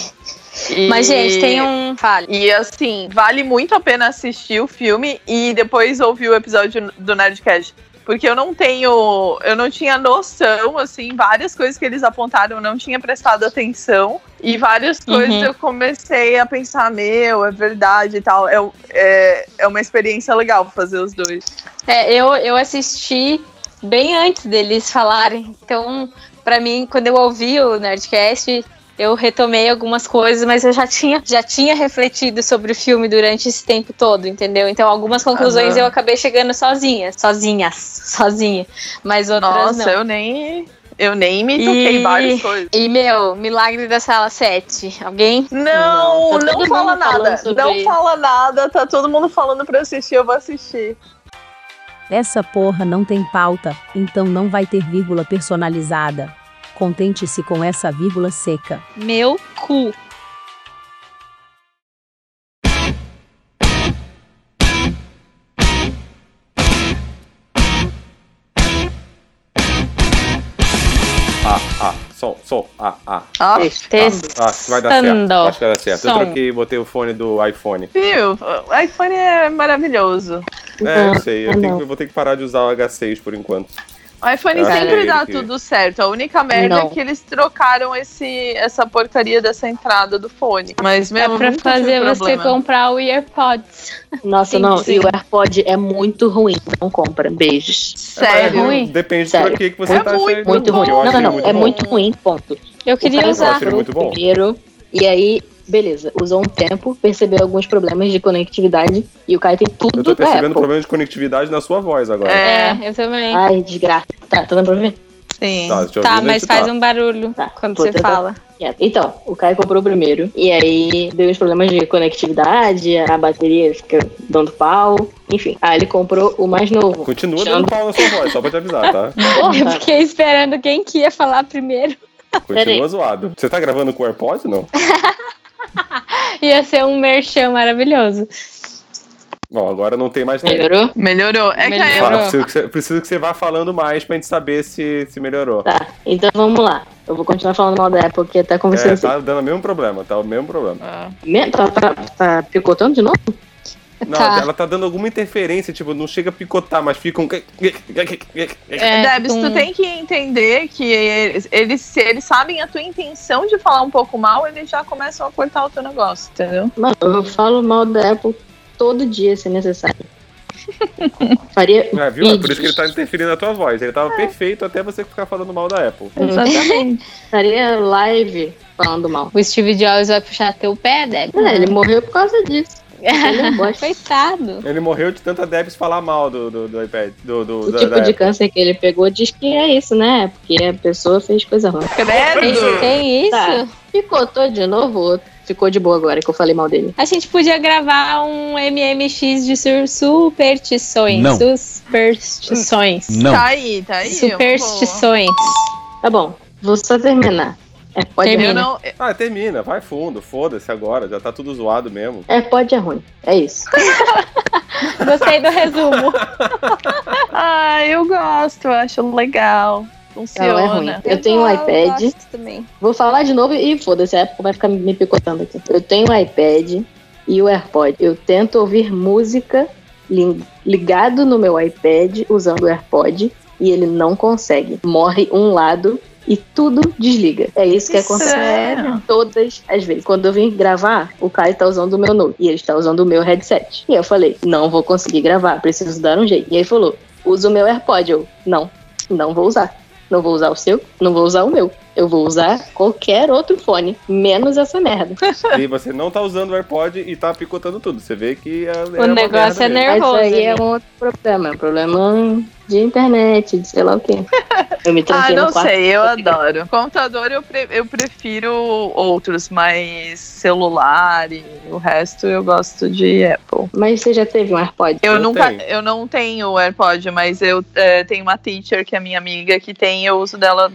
E-
Mas, gente, tem um. Fale.
e assim, vale muito a pena assistir o filme e depois ouvir o episódio do Nerdcast. Porque eu não tenho. Eu não tinha noção, assim, várias coisas que eles apontaram, eu não tinha prestado atenção. E várias coisas
Uhum.
eu comecei a pensar, meu, é verdade e tal. É, é, é uma experiência legal fazer os dois.
É, eu, eu assisti bem antes deles falarem. Então, pra mim, quando eu ouvi o Nerdcast, eu retomei algumas coisas, mas eu já tinha, já tinha refletido sobre o filme durante esse tempo todo, entendeu? Então, algumas conclusões
Aham.
eu acabei chegando sozinha, sozinhas, sozinha. Mas outras
Nossa,
não.
eu nem. Eu nem me toquei
E-
várias coisas.
E, meu, Milagre da Sala 7. Alguém?
Não,
Não, tá
não fala nada. Não fala nada. Tá todo mundo falando pra assistir, eu vou assistir.
Essa porra não tem pauta, então não vai ter vírgula personalizada. Contente-se com essa vírgula seca.
Meu cu.
som, som. Ah, ah.
Ó,
Ah, que vai dar certo. Acho que vai dar certo. Eu
Som.
troquei, botei o fone do iPhone.
viu? O iPhone é maravilhoso.
É, eu sei. Eu,
ah,
tenho que- vou ter que parar de usar o H6 por enquanto.
O iPhone
Eu
sempre
achei
dá
que-
tudo certo. A única merda
Não.
é que eles trocaram esse, essa porcaria dessa entrada do fone. Mas mesmo
pra
nunca
fazer
tive
você comprar o AirPods.
Nossa,
Sim,
não.
sim.
E o AirPod é muito ruim. Não compra. Beijos.
Sério?
É,
ruim?
Depende
Sério.
do que, que você
É
tá
muito,
achando.
Muito ruim.
Eu
Não, não, não.
muito
é
bom.
muito ruim, ponto.
Eu queria
O cara
usar.
bom.
Primeiro, e aí, beleza. Usou um tempo, percebeu alguns problemas de conectividade. E o cara tem tudo
Eu tô
da
percebendo
Apple.
problema de conectividade na sua voz agora.
É,
É, eu também.
Ai, desgraça. Tá, tá dando pra ver?
sim.
Tá, eu
Tá, mas faz
tá.
um barulho
Tá,
quando
vou
você
tentar.
fala.
Yeah. Então, o Caio comprou o primeiro. E aí deu uns problemas de conectividade, a bateria fica dando pau. Enfim, aí ele comprou o mais novo.
Continua
Chama-
dando pau na sua voz, só pra te avisar, tá? <laughs>
Eu
Porra,
fiquei esperando quem que ia falar primeiro.
Continua zoado. Você tá gravando com o AirPod, não? <laughs> <laughs>
Ia ser um merchan maravilhoso.
Bom, agora não tem mais tempo.
melhorou?
Melhorou. É que
Melhorou.
Fala,
Apple-
preciso, que você, preciso que você vá falando mais pra gente saber se, se melhorou.
Tá, então vamos lá. Eu vou continuar falando mal da Apple, porque tá conversando
É,
assim.
tá dando o mesmo problema, tá o mesmo problema.
Ah.
Me- Tá, tá, tá picotando de novo?
Não,
Tá.
ela tá dando alguma interferência, tipo, não chega a picotar, mas fica um.
É,
Debs,
com-
tu tem que entender que eles, eles, se eles sabem a tua intenção de falar um pouco mal, eles já começam a cortar o teu negócio, entendeu?
Mano, eu falo mal da Apple todo dia, se necessário. <laughs> Faria.
É, viu? É por isso que ele tá interferindo na tua voz. Ele tava perfeito até você ficar falando mal da Apple.
Exatamente. <laughs>
Faria live falando mal.
O Steve Jobs vai puxar teu pé, Deb.
É, ele morreu por causa disso. Ele é. <laughs>
Coitado.
Ele morreu de tanta Debs falar mal do, do, do iPad. Do, do,
O
da-
tipo
da
de câncer que ele pegou diz que é isso, né? Porque a pessoa fez coisa ruim.
Tem,
Credo!
tem isso?
Tá. Picotou de novo, ficou de boa agora que eu falei mal dele.
A gente podia gravar um MMX de sur- superstições.
Não.
Superstições.
Não.
Tá aí, tá aí.
Superstições.
Tá bom, vou só terminar. É, pode
Termina.
Eu
ruim.
não,
Ah, termina, vai fundo, foda-se agora, já tá tudo zoado mesmo.
É, pode é ruim. É isso. <laughs>
Gostei do resumo. <laughs>
ah, eu gosto, eu acho legal. Funciona.
Não, é ruim. Eu tenho um iPad.
gosto também.
Vou falar de novo e foda-se, a Apple vai ficar me picotando aqui. Eu tenho o iPad e o AirPod. Eu tento ouvir música li- ligado no meu iPad usando o AirPod e ele não consegue. Morre um lado e tudo desliga. É isso que acontece
Sério?
todas as vezes. Quando eu vim gravar, o Caio tá usando o meu Note e ele está usando o meu headset. E eu falei, não vou conseguir gravar, preciso dar um jeito. E ele falou, usa o meu AirPod. Eu, não, não vou usar. Não vou usar o seu, não vou usar o meu. Eu vou usar qualquer outro fone, menos essa merda. <laughs>
E você não tá usando o AirPod e tá picotando tudo. Você vê que é, é
O
uma
negócio é
mesmo.
Mas isso
nervoso.
aí é um outro problema. É um problema de internet, de sei lá o quê. Eu me <laughs>
Ah,
tranquei
não sei, eu adoro. Computador eu, pre- eu prefiro outros, mas celular e o resto eu gosto de Apple.
Mas você já teve um AirPod?
Eu,
Eu
nunca,
tenho.
eu não tenho AirPod, mas eu é, tenho uma teacher que é minha amiga que tem, eu uso dela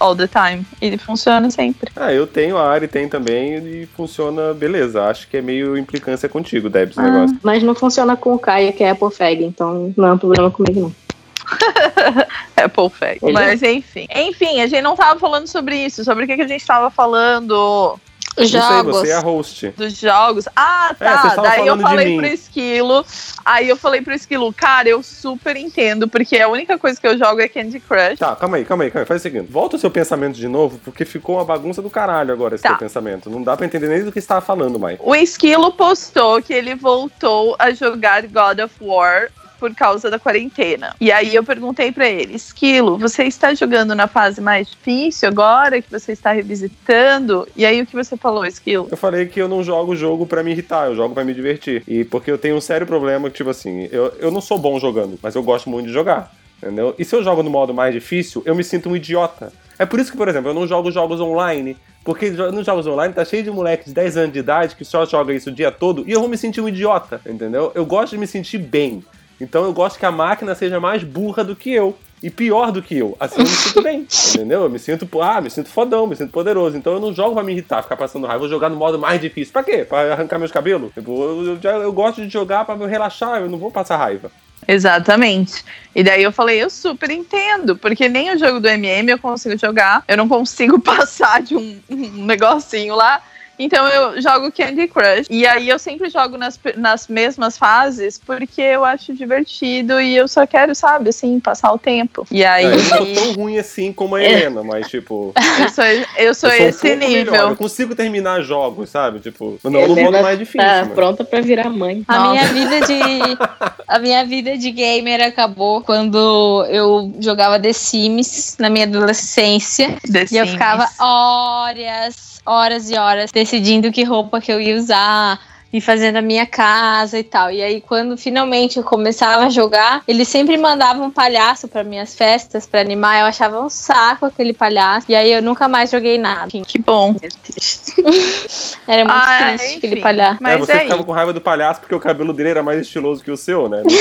all the time. E ele funciona sempre.
Ah, eu tenho, a Ari tem também e funciona beleza. Acho que é meio implicância contigo, Debs, o
Ah.
negócio.
Mas não funciona com o Caio, que é Apple Fag, então não é um problema comigo, não. <laughs>
Apple Fag. Mas enfim. Enfim, a gente não tava falando sobre isso. Sobre o que, que a gente tava falando
Jogos.
você é a host.
dos jogos. Ah,
É,
tá.
estavam
Daí eu falei pro Esquilo. Aí eu falei pro Esquilo, cara, eu super entendo, porque a única coisa que eu jogo é Candy Crush.
Tá, calma aí, calma aí, calma aí. Faz o seguinte. Volta o seu pensamento de novo, porque ficou uma bagunça do caralho agora esse
Tá.
seu pensamento. Não dá pra entender nem do que você tava falando, mais.
O Esquilo postou que ele voltou a jogar God of War por causa da quarentena. E aí eu perguntei pra ele, Esquilo, você está jogando na fase mais difícil agora que você está revisitando? E aí o que você falou, Esquilo?
Eu falei que eu não jogo jogo pra me irritar, eu jogo pra me divertir. E porque eu tenho um sério problema, que, tipo assim, eu, eu não sou bom jogando, mas eu gosto muito de jogar. Entendeu? E se eu jogo no modo mais difícil, eu me sinto um idiota. É por isso que, por exemplo, eu não jogo jogos online. Porque nos jogos online tá cheio de moleque de 10 anos de idade que só joga isso o dia todo e eu vou me sentir um idiota, entendeu? Eu gosto de me sentir bem. Então eu gosto que a máquina seja mais burra do que eu. E pior do que eu. Assim eu me sinto bem. <laughs> Entendeu? Eu me sinto, ah, me sinto fodão, me sinto poderoso. Então eu não jogo pra me irritar, ficar passando raiva. Eu vou jogar no modo mais difícil. Pra quê? Pra arrancar meus cabelos? Tipo, eu, eu, já- eu gosto de jogar pra me relaxar, eu não vou passar raiva.
Exatamente. E daí eu falei, eu super entendo, porque nem o jogo do MM eu consigo jogar, eu não consigo <laughs> passar de um, um negocinho lá. Então eu jogo Candy Crush. E aí eu sempre jogo nas, nas mesmas fases porque eu acho divertido e eu só quero, sabe, assim, passar o tempo. E aí.
É, eu não sou <laughs> tão ruim assim como a Helena, mas tipo.
Eu sou, eu sou,
eu sou um
esse
pouco
nível.
melhor. Eu consigo terminar jogos, sabe? Tipo, não no modo mais difícil.
Tá
mas-
pronta pra virar mãe.
A
Nossa.
minha vida de a minha vida de gamer acabou quando eu jogava The Sims na minha adolescência
The
e eu
Sims.
ficava horas, horas e horas decidindo que roupa que eu ia usar e fazendo a minha casa e tal. E aí quando finalmente eu começava a jogar, eles sempre mandavam um palhaço para minhas festas para animar. Eu achava um saco aquele palhaço. E aí eu nunca mais joguei nada.
Que bom. <laughs>
Era muito
Ah,
triste
enfim.
aquele palhaço.
É,
Mas
você
é
ficava com raiva do palhaço porque o cabelo dele era mais estiloso que o seu, né? <laughs>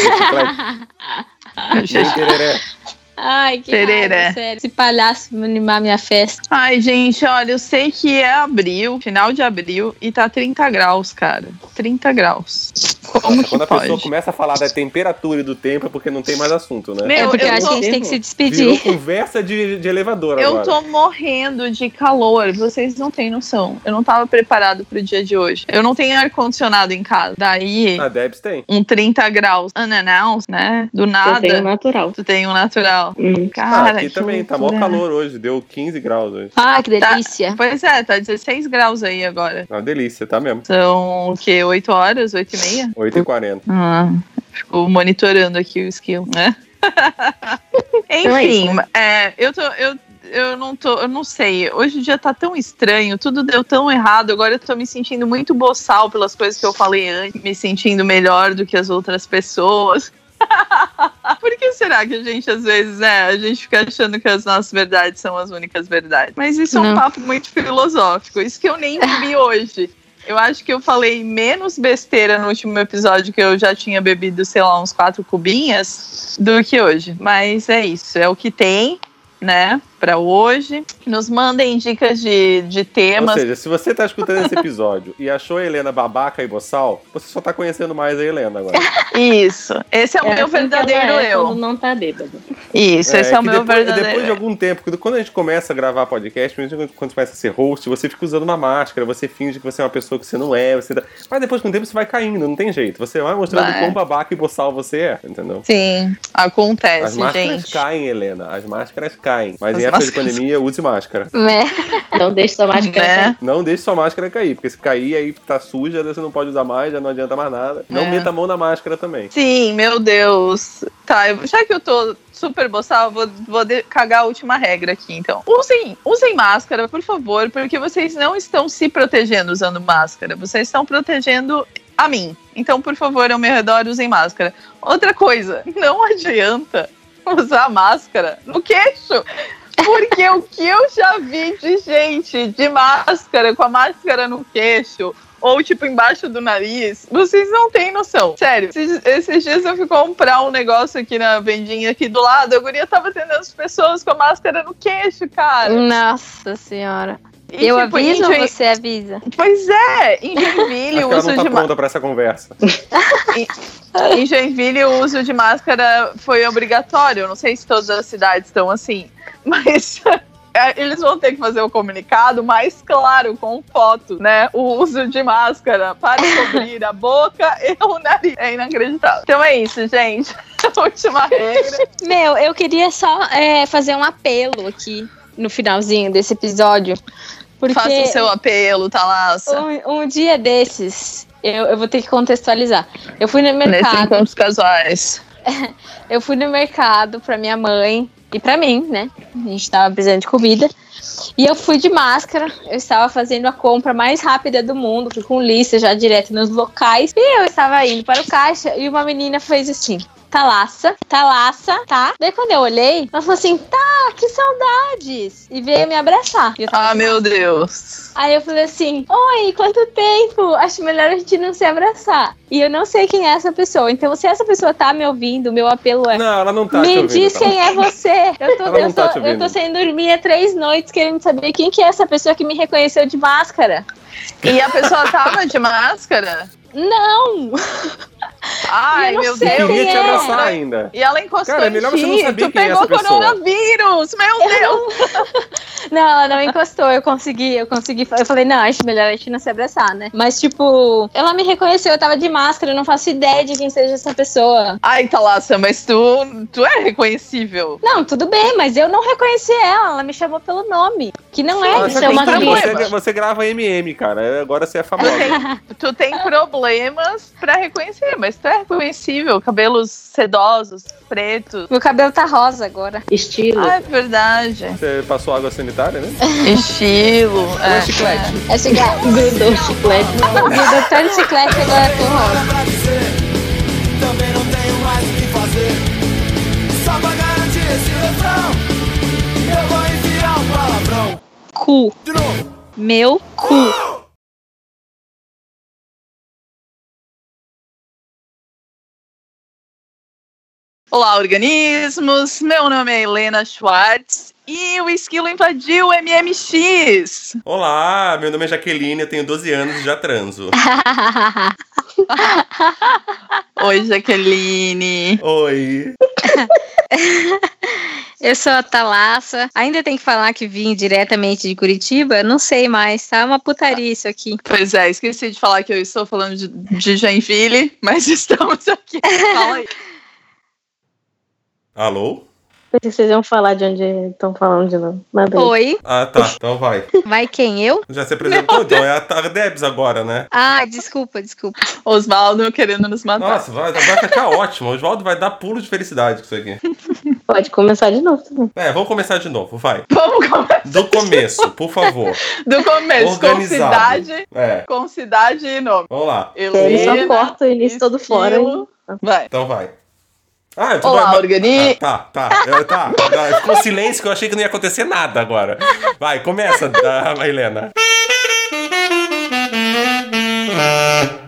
<laughs>
Ai, que
Tereré.
raiva, sério. Esse palhaço me animar minha festa.
Ai, gente, olha, eu sei que é abril, final de abril, e tá 30 graus, cara. 30 graus. Como
quando a
pode?
pessoa começa a falar da temperatura e do tempo é porque não tem mais assunto, né?
Meu,
é porque
eu
eu acho que a gente tem que se
Virou
despedir. <laughs>
conversa de, de elevador
Eu
agora.
tô morrendo de calor, vocês não têm noção. Eu não tava preparado pro dia de hoje. Eu não tenho ar-condicionado em casa. Daí,
A Debs tem.
um 30 graus unannounced, né? Do
Eu
nada.
tenho natural.
Tu tem um natural.
Hum.
Ah,
Cara,
aqui
que
também, tá mó calor hoje, deu 15 graus hoje.
Ah, que
Tá.
delícia.
Pois é, tá 16 graus aí agora.
É uma delícia, tá mesmo.
São o quê? 8 horas? 8 e meia?
8h40.
Ah, ficou monitorando aqui o skill, né? <laughs>
Então é
Enfim,
isso,
é, eu tô. Eu, eu não tô, eu não sei. Hoje o dia tá tão estranho, tudo deu tão errado. Agora eu tô me sentindo muito boçal pelas coisas que eu falei antes, me sentindo melhor do que as outras pessoas. <laughs> Por que será que a gente, às vezes, né, a gente fica achando que as nossas verdades são as únicas verdades? Mas isso é um
Não.
papo muito filosófico. Isso que eu nem bebi hoje. Eu acho que eu falei menos besteira no último episódio, que eu já tinha bebido, sei lá, uns quatro cubinhas, do que hoje. Mas é isso, é o que tem, né, pra hoje. Nos mandem dicas de, de
Ou
temas.
seja, se você tá escutando esse episódio e achou a Helena babaca e boçal, você só tá conhecendo mais a Helena agora. <laughs>
Isso, esse é o
É
meu
assim
verdadeiro
é
eu.
Não tá bêbado.
Isso, esse é, o meu
depois,
verdadeiro
depois de algum tempo, quando- quando a gente começa a gravar podcast, principalmente quando você começa a ser host, você fica usando uma máscara, você finge que você é uma pessoa que você não é, você mas depois com o tempo você vai caindo, não tem jeito. Você vai mostrando
Vai.
quão babaca e boçal você é, entendeu?
Sim,
As
acontece,
máscaras
gente.
caem, Helena. As máscaras caem. Mas
As
de
máscaras-
pandemia, use máscara.
Né? <laughs>
Não deixe sua máscara
Né?
cair.
Não deixe sua máscara cair, porque se cair aí tá suja, você não pode usar mais, já não adianta mais nada. Não
É.
meta a mão na máscara também.
Sim, meu Deus. Tá, eu- já que eu tô super boçal, eu vou, vou de- cagar a última regra aqui, então. Usem, usem máscara, por favor, porque vocês não estão se protegendo usando máscara. Vocês estão protegendo a mim. Então, por favor, ao meu redor, usem máscara. Outra coisa, <laughs> não adianta usar máscara no queixo. Porque o que eu já vi de gente de máscara, com a máscara no queixo, ou tipo embaixo do nariz, vocês não têm noção. Sério, esses, esses dias eu fui comprar um negócio aqui na vendinha aqui do lado, a guria tava atendendo as pessoas com a máscara no queixo, cara.
Nossa senhora.
E,
eu
tipo,
aviso
em
ou
Join-
você avisa?
Pois é, em <laughs> Joinville o
ela
uso
não tá
de
pronta pra essa conversa. <laughs> <laughs>
em Joinville o uso de máscara foi obrigatório. Eu não sei se todas as cidades estão assim, mas é, eles vão ter que fazer o comunicado mais claro, com foto, né? O uso de máscara para cobrir a boca e o nariz. É inacreditável. Então é isso, gente. Última regra.
Meu, eu queria só é, fazer um apelo aqui no finalzinho desse episódio. Porque
Faça o seu apelo, Thalassa.
um, um dia desses, eu, eu vou ter que contextualizar. Eu fui no mercado.
encontros casuais. <laughs>
Eu fui no mercado pra minha mãe e pra mim, né? A gente tava precisando de comida. E eu fui de máscara. Eu estava fazendo a compra mais rápida do mundo. Fui com lista já direto nos locais. E eu estava indo para o caixa e uma menina fez assim. Talaça, talaça, tá? Daí quando eu olhei, ela falou assim: tá, que saudades! E veio me abraçar. E eu tava
Ah, meu Deus.
Aí eu falei assim: Oi, quanto tempo? Acho melhor a gente não se abraçar. E eu não sei quem é essa pessoa. Então, se essa pessoa tá me ouvindo, meu apelo é.
Não, ela não tá te
me
ouvindo.
diz
tá?
quem é você. Eu tô, eu,
tá
tô, eu tô sem dormir há três noites querendo saber quem que é essa pessoa que me reconheceu de máscara.
E a pessoa tava de máscara?
Não! <laughs>
Ai,
Eu
meu Deus.
quem
Queria te
é.
abraçar ainda.
E ela encostou
Cara, é melhor você não saber
tu
quem é
pegou
essa pessoa.
coronavírus, meu <laughs> Deus.
Não, ela não encostou, eu consegui, eu consegui. Eu falei, não, acho melhor a gente não se abraçar, né? Mas, tipo, ela me reconheceu, eu tava de máscara, eu não faço ideia de quem seja essa pessoa.
Ai, Thalassa, mas tu, tu é reconhecível.
Não, tudo bem, mas eu não reconheci ela, ela me chamou pelo nome. Que não é, é uma
tem
você, você grava MM, cara. Agora você é famosa. <laughs>
tu tem problemas pra reconhecer, mas tu é reconhecível. Cabelos sedosos, pretos.
Meu cabelo tá rosa agora.
Estilo.
Ah, é verdade.
Você passou água sanitária, né? <laughs>
Estilo.
Ou
É,
é chiclete?
É chiclete.
Grudou o chiclete.
Grudou tanto chiclete que agora é cor rosa.
também não tenho mais o que fazer. Só pra garantir esse refrão, eu vou enfiar um palavrão.
Cu.
De novo.
Meu cu.
Olá, organismos. Meu nome é Helena Schwartz e o esquilo invadiu o MMX.
Olá, meu nome é Jaqueline, eu tenho 12 anos e já transo. <laughs>
Oi, Jaqueline.
Oi. <laughs>
Eu sou a Thalassa. Ainda tem que falar que vim diretamente de Curitiba? Não sei mais, tá? Uma putaria isso aqui.
Pois é, esqueci de falar que eu estou falando de, de Joinville, mas <laughs> estamos aqui. Fala aí.
Alô?
Pensei que vocês iam falar de onde estão falando de novo. Mas.
Oi,
Ah, tá. Então vai.
vai quem? Eu?
Já se apresentou? Então é a Tardebs agora, né?
Ah, desculpa, desculpa.
Osvaldo querendo nos matar.
Nossa, vai, vai ficar ótimo. O Oswaldo vai dar pulo de felicidade com isso aqui.
Pode começar de novo também.
É, vamos começar de novo, vai.
Vamos começar
Do começo, por favor.
do começo, com
Organizado.
cidade,
É,
com cidade e nome.
vamos lá.
Ele só corta o início todo fora.
Vai.
Então vai. Ah, tu
Olá,
vai...
organi...
Ah, tá, tá. É, tá. Ficou silêncio que eu achei que não ia acontecer nada agora. Vai, começa, ah, Helena. <laughs>